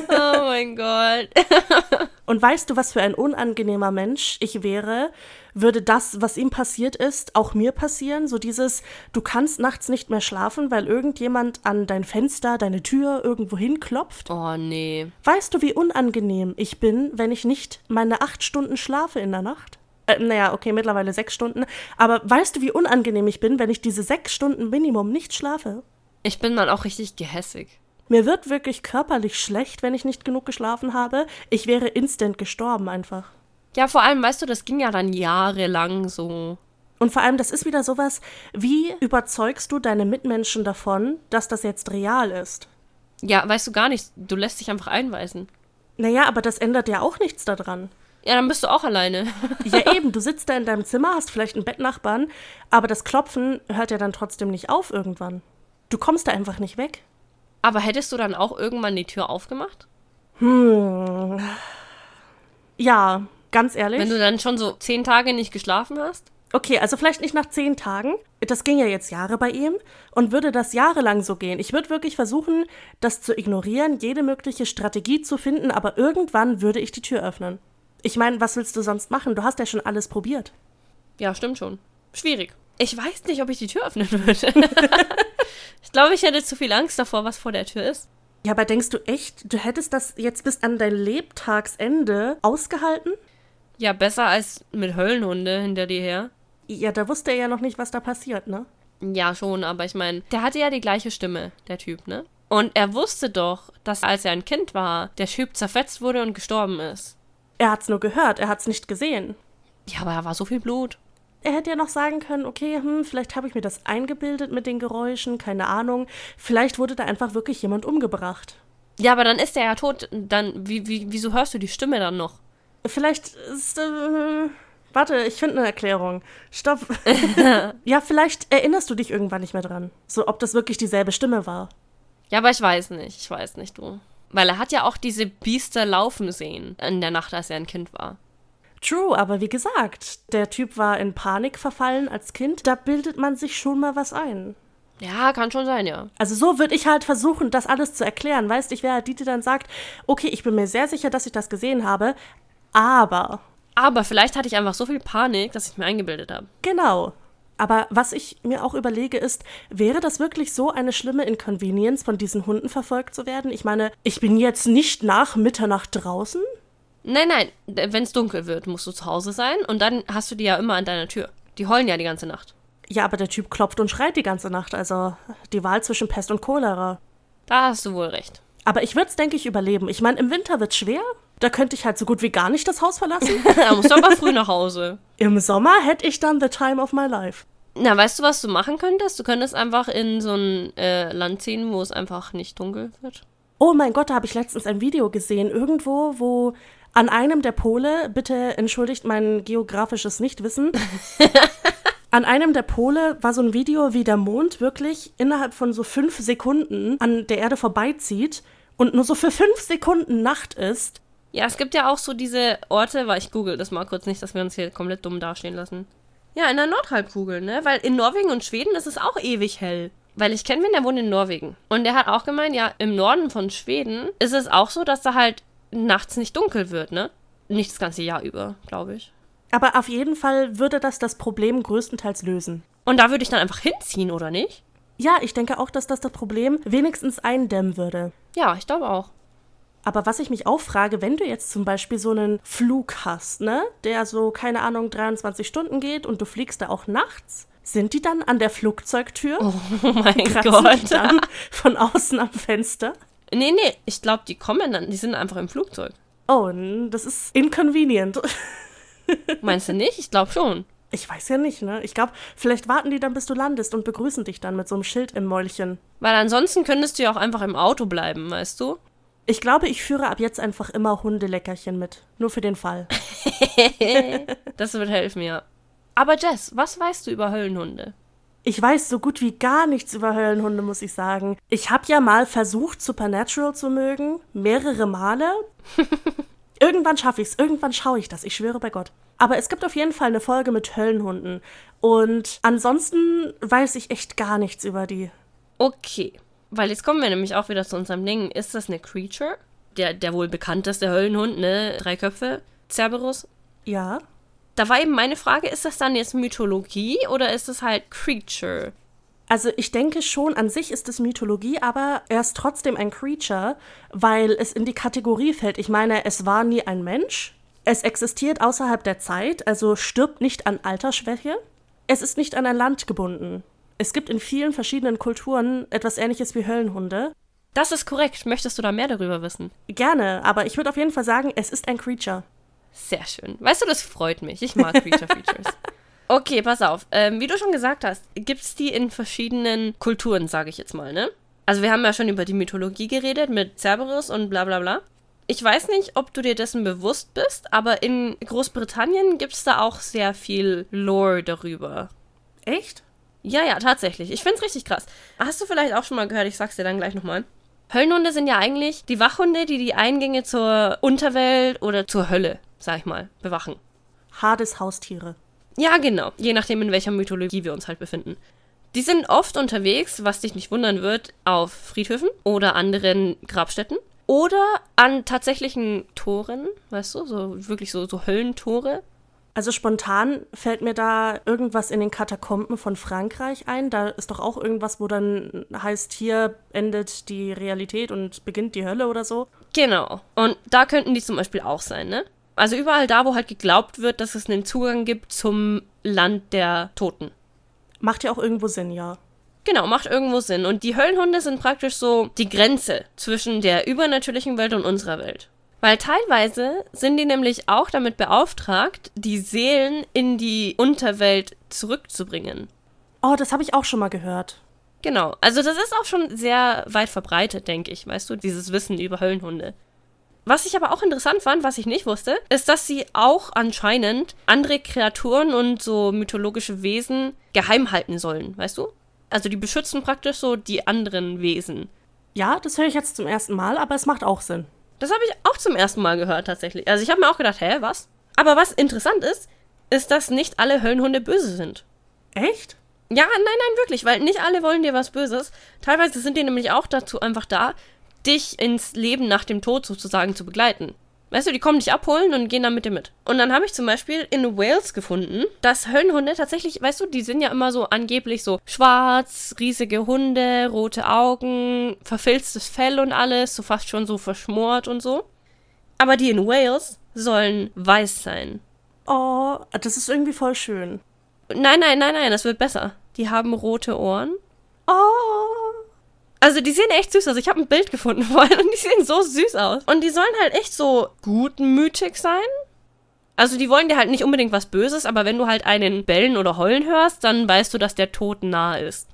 Oh mein Gott. Und weißt du, was für ein unangenehmer Mensch ich wäre, würde das, was ihm passiert ist, auch mir passieren? So dieses, du kannst nachts nicht mehr schlafen, weil irgendjemand an dein Fenster, deine Tür irgendwo hinklopft? Oh nee. Weißt du, wie unangenehm ich bin, wenn ich nicht meine acht Stunden schlafe in der Nacht? Äh, naja, okay, mittlerweile sechs Stunden. Aber weißt du, wie unangenehm ich bin, wenn ich diese sechs Stunden Minimum nicht schlafe? Ich bin dann auch richtig gehässig. Mir wird wirklich körperlich schlecht, wenn ich nicht genug geschlafen habe. Ich wäre instant gestorben einfach. Ja, vor allem, weißt du, das ging ja dann jahrelang so. Und vor allem, das ist wieder sowas, wie überzeugst du deine Mitmenschen davon, dass das jetzt real ist? Ja, weißt du gar nicht. Du lässt dich einfach einweisen. Naja, aber das ändert ja auch nichts daran. Ja, dann bist du auch alleine. Ja, eben, du sitzt da in deinem Zimmer, hast vielleicht einen Bettnachbarn, aber das Klopfen hört ja dann trotzdem nicht auf irgendwann. Du kommst da einfach nicht weg. Aber hättest du dann auch irgendwann die Tür aufgemacht? Hm. Ja, ganz ehrlich. Wenn du dann schon so zehn Tage nicht geschlafen hast? Okay, also vielleicht nicht nach zehn Tagen. Das ging ja jetzt Jahre bei ihm. Und würde das jahrelang so gehen. Ich würde wirklich versuchen, das zu ignorieren, jede mögliche Strategie zu finden, aber irgendwann würde ich die Tür öffnen. Ich meine, was willst du sonst machen? Du hast ja schon alles probiert. Ja, stimmt schon. Schwierig. Ich weiß nicht, ob ich die Tür öffnen würde. ich glaube, ich hätte zu viel Angst davor, was vor der Tür ist. Ja, aber denkst du echt, du hättest das jetzt bis an dein Lebtagsende ausgehalten? Ja, besser als mit Höllenhunde hinter dir her. Ja, da wusste er ja noch nicht, was da passiert, ne? Ja, schon, aber ich meine, der hatte ja die gleiche Stimme, der Typ, ne? Und er wusste doch, dass als er ein Kind war, der Typ zerfetzt wurde und gestorben ist. Er hat's nur gehört, er hat's nicht gesehen. Ja, aber da war so viel Blut. Er hätte ja noch sagen können, okay, hm, vielleicht habe ich mir das eingebildet mit den Geräuschen, keine Ahnung. Vielleicht wurde da einfach wirklich jemand umgebracht. Ja, aber dann ist er ja tot. Dann, wie, wie, wieso hörst du die Stimme dann noch? Vielleicht ist. Äh, warte, ich finde eine Erklärung. Stopp. ja, vielleicht erinnerst du dich irgendwann nicht mehr dran. So, ob das wirklich dieselbe Stimme war. Ja, aber ich weiß nicht. Ich weiß nicht, du. Weil er hat ja auch diese Biester laufen sehen in der Nacht, als er ein Kind war. True, aber wie gesagt, der Typ war in Panik verfallen als Kind. Da bildet man sich schon mal was ein. Ja, kann schon sein, ja. Also so würde ich halt versuchen, das alles zu erklären. Weißt du, ich wäre halt die, die dann sagt, okay, ich bin mir sehr sicher, dass ich das gesehen habe, aber. Aber vielleicht hatte ich einfach so viel Panik, dass ich mir eingebildet habe. Genau. Aber was ich mir auch überlege, ist, wäre das wirklich so eine schlimme Inconvenience, von diesen Hunden verfolgt zu werden? Ich meine, ich bin jetzt nicht nach Mitternacht draußen. Nein, nein, wenn es dunkel wird, musst du zu Hause sein und dann hast du die ja immer an deiner Tür. Die heulen ja die ganze Nacht. Ja, aber der Typ klopft und schreit die ganze Nacht. Also die Wahl zwischen Pest und Cholera. Da hast du wohl recht. Aber ich würde es, denke ich, überleben. Ich meine, im Winter wird schwer. Da könnte ich halt so gut wie gar nicht das Haus verlassen. da musst du aber früh nach Hause. Im Sommer hätte ich dann the time of my life. Na, weißt du, was du machen könntest? Du könntest einfach in so ein äh, Land ziehen, wo es einfach nicht dunkel wird. Oh mein Gott, da habe ich letztens ein Video gesehen. Irgendwo, wo an einem der Pole, bitte entschuldigt mein geografisches Nichtwissen, an einem der Pole war so ein Video, wie der Mond wirklich innerhalb von so fünf Sekunden an der Erde vorbeizieht und nur so für fünf Sekunden Nacht ist. Ja, es gibt ja auch so diese Orte, weil ich google das mal kurz nicht, dass wir uns hier komplett dumm dastehen lassen. Ja, in der Nordhalbkugel, ne? Weil in Norwegen und Schweden ist es auch ewig hell. Weil ich kenne wen, der wohnt in Norwegen. Und der hat auch gemeint, ja, im Norden von Schweden ist es auch so, dass da halt nachts nicht dunkel wird, ne? Nicht das ganze Jahr über, glaube ich. Aber auf jeden Fall würde das das Problem größtenteils lösen. Und da würde ich dann einfach hinziehen, oder nicht? Ja, ich denke auch, dass das das Problem wenigstens eindämmen würde. Ja, ich glaube auch. Aber was ich mich auch frage, wenn du jetzt zum Beispiel so einen Flug hast, ne, der so, keine Ahnung, 23 Stunden geht und du fliegst da auch nachts, sind die dann an der Flugzeugtür? Oh mein Gott. dann von außen am Fenster? Nee, nee, ich glaube, die kommen dann, die sind einfach im Flugzeug. Oh, das ist inconvenient. Meinst du nicht? Ich glaube schon. Ich weiß ja nicht, ne? Ich glaube, vielleicht warten die dann, bis du landest und begrüßen dich dann mit so einem Schild im Mäulchen. Weil ansonsten könntest du ja auch einfach im Auto bleiben, weißt du? Ich glaube, ich führe ab jetzt einfach immer Hundeleckerchen mit. Nur für den Fall. das wird helfen, ja. Aber Jess, was weißt du über Höllenhunde? Ich weiß so gut wie gar nichts über Höllenhunde, muss ich sagen. Ich habe ja mal versucht, Supernatural zu mögen. Mehrere Male. irgendwann schaffe ich es. Irgendwann schaue ich das. Ich schwöre bei Gott. Aber es gibt auf jeden Fall eine Folge mit Höllenhunden. Und ansonsten weiß ich echt gar nichts über die. Okay. Weil jetzt kommen wir nämlich auch wieder zu unserem Ding. Ist das eine Creature? Der, der wohl bekannteste Höllenhund, ne? Drei Köpfe. Cerberus. Ja. Da war eben meine Frage, ist das dann jetzt Mythologie oder ist es halt Creature? Also ich denke schon, an sich ist es Mythologie, aber er ist trotzdem ein Creature, weil es in die Kategorie fällt. Ich meine, es war nie ein Mensch. Es existiert außerhalb der Zeit, also stirbt nicht an Altersschwäche. Es ist nicht an ein Land gebunden. Es gibt in vielen verschiedenen Kulturen etwas ähnliches wie Höllenhunde. Das ist korrekt. Möchtest du da mehr darüber wissen? Gerne, aber ich würde auf jeden Fall sagen, es ist ein Creature. Sehr schön. Weißt du, das freut mich. Ich mag Creature Features. Okay, pass auf. Ähm, wie du schon gesagt hast, gibt es die in verschiedenen Kulturen, sage ich jetzt mal, ne? Also wir haben ja schon über die Mythologie geredet mit Cerberus und bla bla bla. Ich weiß nicht, ob du dir dessen bewusst bist, aber in Großbritannien gibt es da auch sehr viel Lore darüber. Echt? Ja, ja, tatsächlich. Ich find's richtig krass. Hast du vielleicht auch schon mal gehört, ich sag's dir dann gleich nochmal. Höllenhunde sind ja eigentlich die Wachhunde, die die Eingänge zur Unterwelt oder zur Hölle, sag ich mal, bewachen. Hades Haustiere. Ja, genau. Je nachdem, in welcher Mythologie wir uns halt befinden. Die sind oft unterwegs, was dich nicht wundern wird, auf Friedhöfen oder anderen Grabstätten. Oder an tatsächlichen Toren, weißt du, so wirklich so, so Höllentore. Also spontan fällt mir da irgendwas in den Katakomben von Frankreich ein. Da ist doch auch irgendwas, wo dann heißt, hier endet die Realität und beginnt die Hölle oder so. Genau. Und da könnten die zum Beispiel auch sein, ne? Also überall da, wo halt geglaubt wird, dass es einen Zugang gibt zum Land der Toten. Macht ja auch irgendwo Sinn, ja. Genau, macht irgendwo Sinn. Und die Höllenhunde sind praktisch so die Grenze zwischen der übernatürlichen Welt und unserer Welt. Weil teilweise sind die nämlich auch damit beauftragt, die Seelen in die Unterwelt zurückzubringen. Oh, das habe ich auch schon mal gehört. Genau, also das ist auch schon sehr weit verbreitet, denke ich, weißt du, dieses Wissen über Höllenhunde. Was ich aber auch interessant fand, was ich nicht wusste, ist, dass sie auch anscheinend andere Kreaturen und so mythologische Wesen geheim halten sollen, weißt du? Also die beschützen praktisch so die anderen Wesen. Ja, das höre ich jetzt zum ersten Mal, aber es macht auch Sinn. Das habe ich auch zum ersten Mal gehört tatsächlich. Also ich habe mir auch gedacht, hä, was? Aber was interessant ist, ist, dass nicht alle Höllenhunde böse sind. Echt? Ja, nein, nein, wirklich, weil nicht alle wollen dir was Böses. Teilweise sind die nämlich auch dazu einfach da, dich ins Leben nach dem Tod sozusagen zu begleiten. Weißt du, die kommen dich abholen und gehen dann mit dir mit. Und dann habe ich zum Beispiel in Wales gefunden, dass Höllenhunde tatsächlich, weißt du, die sind ja immer so angeblich so schwarz, riesige Hunde, rote Augen, verfilztes Fell und alles, so fast schon so verschmort und so. Aber die in Wales sollen weiß sein. Oh, das ist irgendwie voll schön. Nein, nein, nein, nein, das wird besser. Die haben rote Ohren. Oh. Also die sehen echt süß aus. Ich habe ein Bild gefunden vorhin und die sehen so süß aus. Und die sollen halt echt so gutmütig sein. Also die wollen dir halt nicht unbedingt was Böses, aber wenn du halt einen bellen oder heulen hörst, dann weißt du, dass der Tod nahe ist.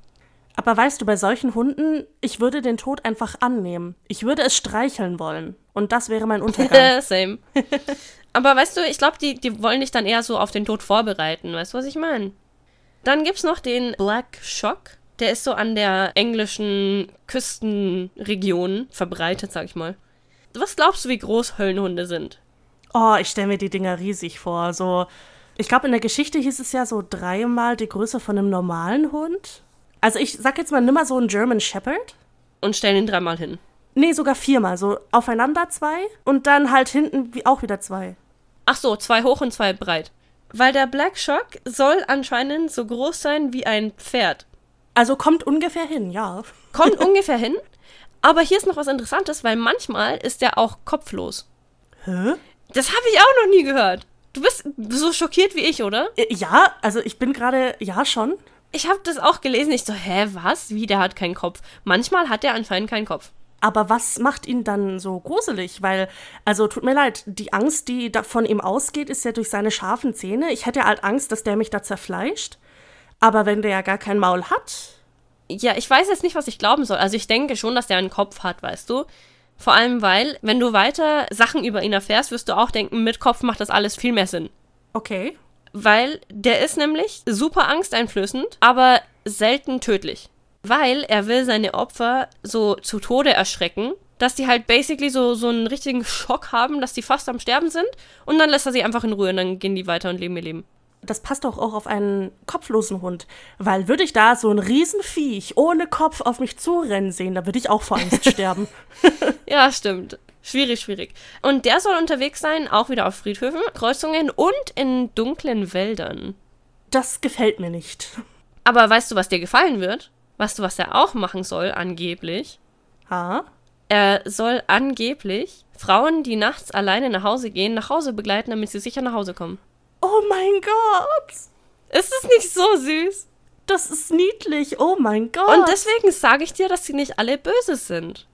Aber weißt du, bei solchen Hunden, ich würde den Tod einfach annehmen. Ich würde es streicheln wollen. Und das wäre mein Untergang. Same. aber weißt du, ich glaube, die, die wollen dich dann eher so auf den Tod vorbereiten. Weißt du, was ich meine? Dann gibt's noch den Black Shock. Der ist so an der englischen Küstenregion verbreitet, sag ich mal. Was glaubst du, wie groß Höllenhunde sind? Oh, ich stelle mir die Dinger riesig vor. So, ich glaube, in der Geschichte hieß es ja so dreimal die Größe von einem normalen Hund. Also ich sag jetzt mal, nimm mal so einen German Shepherd. Und stell ihn dreimal hin. Nee, sogar viermal. So aufeinander zwei und dann halt hinten wie auch wieder zwei. Ach so, zwei hoch und zwei breit. Weil der Black Shock soll anscheinend so groß sein wie ein Pferd. Also kommt ungefähr hin, ja. Kommt ungefähr hin. Aber hier ist noch was Interessantes, weil manchmal ist der auch kopflos. Hä? Das habe ich auch noch nie gehört. Du bist so schockiert wie ich, oder? Äh, ja, also ich bin gerade, ja schon. Ich habe das auch gelesen. Ich so, hä, was? Wie, der hat keinen Kopf? Manchmal hat er anscheinend keinen Kopf. Aber was macht ihn dann so gruselig? Weil, also tut mir leid, die Angst, die von ihm ausgeht, ist ja durch seine scharfen Zähne. Ich hätte halt Angst, dass der mich da zerfleischt. Aber wenn der ja gar kein Maul hat. Ja, ich weiß jetzt nicht, was ich glauben soll. Also ich denke schon, dass der einen Kopf hat, weißt du? Vor allem, weil, wenn du weiter Sachen über ihn erfährst, wirst du auch denken, mit Kopf macht das alles viel mehr Sinn. Okay. Weil der ist nämlich super angsteinflößend, aber selten tödlich. Weil er will seine Opfer so zu Tode erschrecken, dass die halt basically so, so einen richtigen Schock haben, dass die fast am Sterben sind und dann lässt er sie einfach in Ruhe und dann gehen die weiter und leben ihr Leben. Das passt doch auch auf einen kopflosen Hund. Weil würde ich da so ein Riesenviech ohne Kopf auf mich zurennen sehen, da würde ich auch vor Angst sterben. Ja, stimmt. Schwierig, schwierig. Und der soll unterwegs sein, auch wieder auf Friedhöfen, Kreuzungen und in dunklen Wäldern. Das gefällt mir nicht. Aber weißt du, was dir gefallen wird? Weißt du, was er auch machen soll, angeblich? Ha? Er soll angeblich Frauen, die nachts alleine nach Hause gehen, nach Hause begleiten, damit sie sicher nach Hause kommen. Oh mein Gott. Ist es nicht so süß? Das ist niedlich. Oh mein Gott. Und deswegen sage ich dir, dass sie nicht alle böse sind.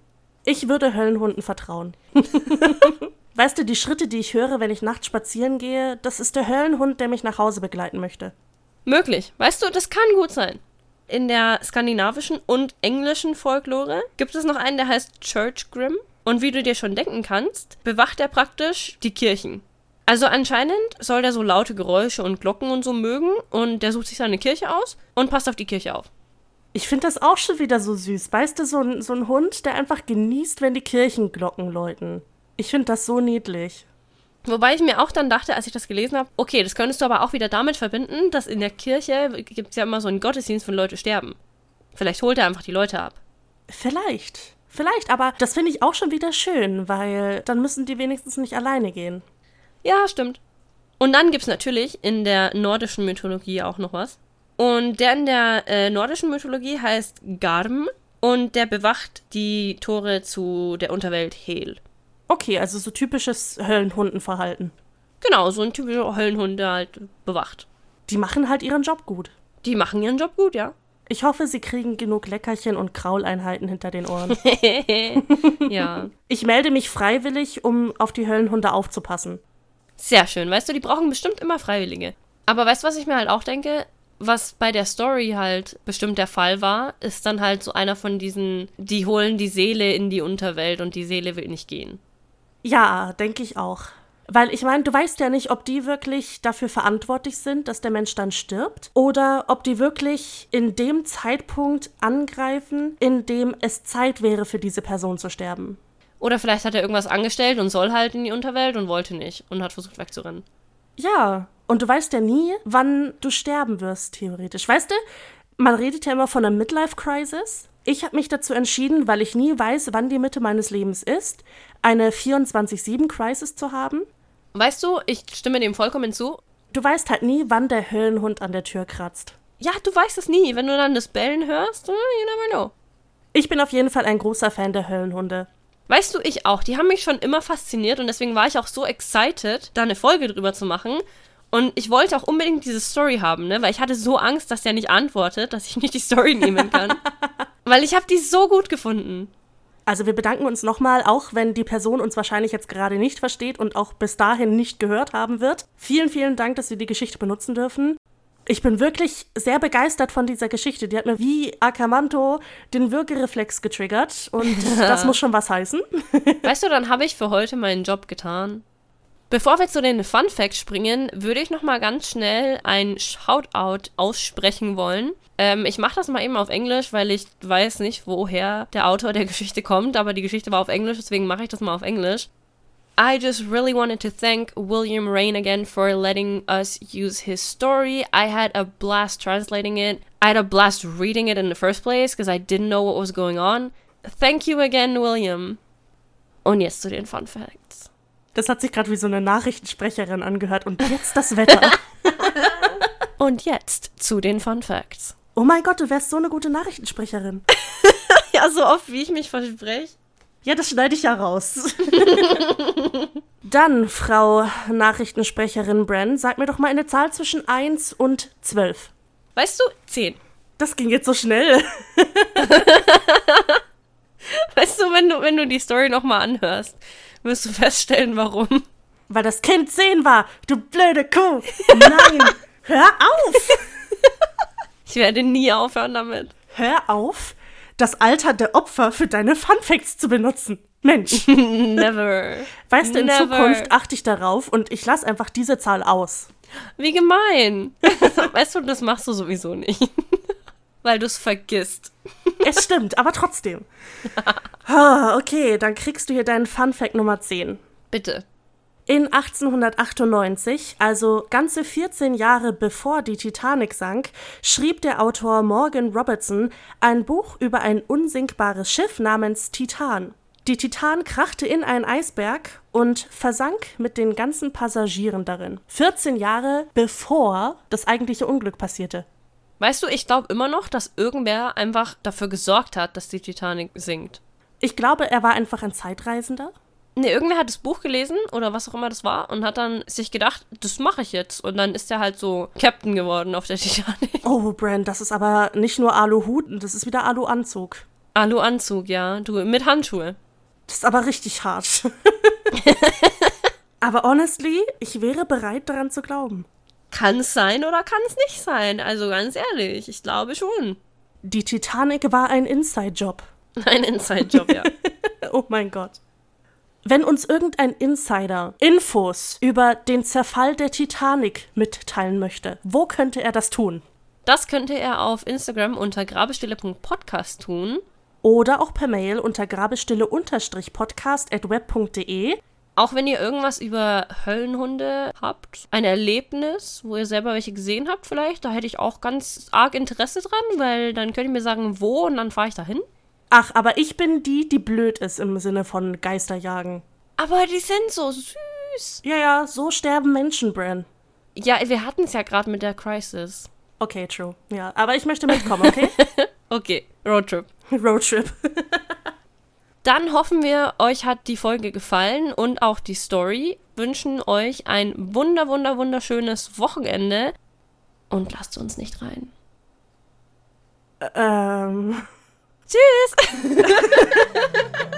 Ich würde Höllenhunden vertrauen. weißt du, die Schritte, die ich höre, wenn ich nachts spazieren gehe, das ist der Höllenhund, der mich nach Hause begleiten möchte. Möglich. Weißt du, das kann gut sein. In der skandinavischen und englischen Folklore gibt es noch einen, der heißt Church Grim. Und wie du dir schon denken kannst, bewacht er praktisch die Kirchen. Also anscheinend soll der so laute Geräusche und Glocken und so mögen und der sucht sich seine Kirche aus und passt auf die Kirche auf. Ich finde das auch schon wieder so süß. Weißt du, so ein, so ein Hund, der einfach genießt, wenn die Kirchenglocken läuten. Ich finde das so niedlich. Wobei ich mir auch dann dachte, als ich das gelesen habe, okay, das könntest du aber auch wieder damit verbinden, dass in der Kirche gibt es ja immer so einen Gottesdienst, wenn Leute sterben. Vielleicht holt er einfach die Leute ab. Vielleicht. Vielleicht, aber das finde ich auch schon wieder schön, weil dann müssen die wenigstens nicht alleine gehen. Ja, stimmt. Und dann gibt es natürlich in der nordischen Mythologie auch noch was. Und der in der äh, nordischen Mythologie heißt Garm und der bewacht die Tore zu der Unterwelt Hel. Okay, also so typisches Höllenhundenverhalten. Genau, so ein typischer Höllenhund, der halt bewacht. Die machen halt ihren Job gut. Die machen ihren Job gut, ja. Ich hoffe, sie kriegen genug Leckerchen und Krauleinheiten hinter den Ohren. ja. Ich melde mich freiwillig, um auf die Höllenhunde aufzupassen. Sehr schön. Weißt du, die brauchen bestimmt immer Freiwillige. Aber weißt du, was ich mir halt auch denke? Was bei der Story halt bestimmt der Fall war, ist dann halt so einer von diesen, die holen die Seele in die Unterwelt und die Seele will nicht gehen. Ja, denke ich auch. Weil ich meine, du weißt ja nicht, ob die wirklich dafür verantwortlich sind, dass der Mensch dann stirbt, oder ob die wirklich in dem Zeitpunkt angreifen, in dem es Zeit wäre, für diese Person zu sterben. Oder vielleicht hat er irgendwas angestellt und soll halt in die Unterwelt und wollte nicht und hat versucht wegzurennen. Ja, und du weißt ja nie, wann du sterben wirst, theoretisch. Weißt du, man redet ja immer von einer Midlife-Crisis. Ich habe mich dazu entschieden, weil ich nie weiß, wann die Mitte meines Lebens ist, eine 24-7-Crisis zu haben. Weißt du, ich stimme dem vollkommen zu. Du weißt halt nie, wann der Höllenhund an der Tür kratzt. Ja, du weißt es nie. Wenn du dann das Bellen hörst, you never know. Ich bin auf jeden Fall ein großer Fan der Höllenhunde. Weißt du, ich auch. Die haben mich schon immer fasziniert und deswegen war ich auch so excited, da eine Folge drüber zu machen. Und ich wollte auch unbedingt diese Story haben, ne? Weil ich hatte so Angst, dass der nicht antwortet, dass ich nicht die Story nehmen kann. Weil ich habe die so gut gefunden. Also wir bedanken uns nochmal, auch wenn die Person uns wahrscheinlich jetzt gerade nicht versteht und auch bis dahin nicht gehört haben wird. Vielen, vielen Dank, dass wir die Geschichte benutzen dürfen. Ich bin wirklich sehr begeistert von dieser Geschichte. Die hat mir wie Akamanto den Würgereflex getriggert und das muss schon was heißen. Weißt du, dann habe ich für heute meinen Job getan. Bevor wir zu den Fun Facts springen, würde ich noch mal ganz schnell ein Shoutout aussprechen wollen. Ähm, ich mache das mal eben auf Englisch, weil ich weiß nicht, woher der Autor der Geschichte kommt, aber die Geschichte war auf Englisch, deswegen mache ich das mal auf Englisch. I just really wanted to thank William Rain again for letting us use his story. I had a blast translating it. I had a blast reading it in the first place because I didn't know what was going on. Thank you again, William. Und jetzt zu den Fun Facts. Das hat sich gerade wie so eine Nachrichtensprecherin angehört. Und jetzt das Wetter. Und jetzt zu den Fun Facts. oh mein Gott, du wärst so eine gute Nachrichtensprecherin. Ja, so oft wie ich mich verspreche. Ja, das schneide ich ja raus. Dann, Frau Nachrichtensprecherin Bren, sag mir doch mal eine Zahl zwischen 1 und 12. Weißt du, 10. Das ging jetzt so schnell. Weißt du, wenn du, wenn du die Story nochmal anhörst, wirst du feststellen, warum. Weil das Kind 10 war. Du blöde Kuh. Nein. Hör auf. Ich werde nie aufhören damit. Hör auf. Das Alter der Opfer für deine Fun Facts zu benutzen. Mensch. Never. Weißt du, in Never. Zukunft achte ich darauf und ich lasse einfach diese Zahl aus. Wie gemein. weißt du, das machst du sowieso nicht. Weil du es vergisst. Es stimmt, aber trotzdem. Okay, dann kriegst du hier deinen Fun Fact Nummer 10. Bitte. In 1898, also ganze 14 Jahre bevor die Titanic sank, schrieb der Autor Morgan Robertson ein Buch über ein unsinkbares Schiff namens Titan. Die Titan krachte in einen Eisberg und versank mit den ganzen Passagieren darin. 14 Jahre bevor das eigentliche Unglück passierte. Weißt du, ich glaube immer noch, dass irgendwer einfach dafür gesorgt hat, dass die Titanic sinkt. Ich glaube, er war einfach ein Zeitreisender. Ne, irgendwer hat das Buch gelesen oder was auch immer das war und hat dann sich gedacht, das mache ich jetzt. Und dann ist er halt so Captain geworden auf der Titanic. Oh, Brand, das ist aber nicht nur Aluhut, das ist wieder Aluanzug. Alu-Anzug, ja. Du, mit Handschuhe. Das ist aber richtig hart. aber honestly, ich wäre bereit daran zu glauben. Kann es sein oder kann es nicht sein? Also ganz ehrlich, ich glaube schon. Die Titanic war ein Inside-Job. Ein Inside-Job, ja. Oh mein Gott. Wenn uns irgendein Insider Infos über den Zerfall der Titanic mitteilen möchte, wo könnte er das tun? Das könnte er auf Instagram unter grabestille.podcast tun. Oder auch per Mail unter grabestille-podcast.web.de. Auch wenn ihr irgendwas über Höllenhunde habt, ein Erlebnis, wo ihr selber welche gesehen habt vielleicht, da hätte ich auch ganz arg Interesse dran, weil dann könnt ihr mir sagen, wo und dann fahre ich dahin. Ach, aber ich bin die, die blöd ist im Sinne von Geisterjagen. Aber die sind so süß. Ja, ja, so sterben Menschen, Bran. Ja, wir hatten es ja gerade mit der Crisis. Okay, true. Ja, aber ich möchte mitkommen, okay? Okay, Roadtrip. Roadtrip. Dann hoffen wir, euch hat die Folge gefallen und auch die Story. Wünschen euch ein wunder, wunder, wunderschönes Wochenende und lasst uns nicht rein. ähm. Tschüss!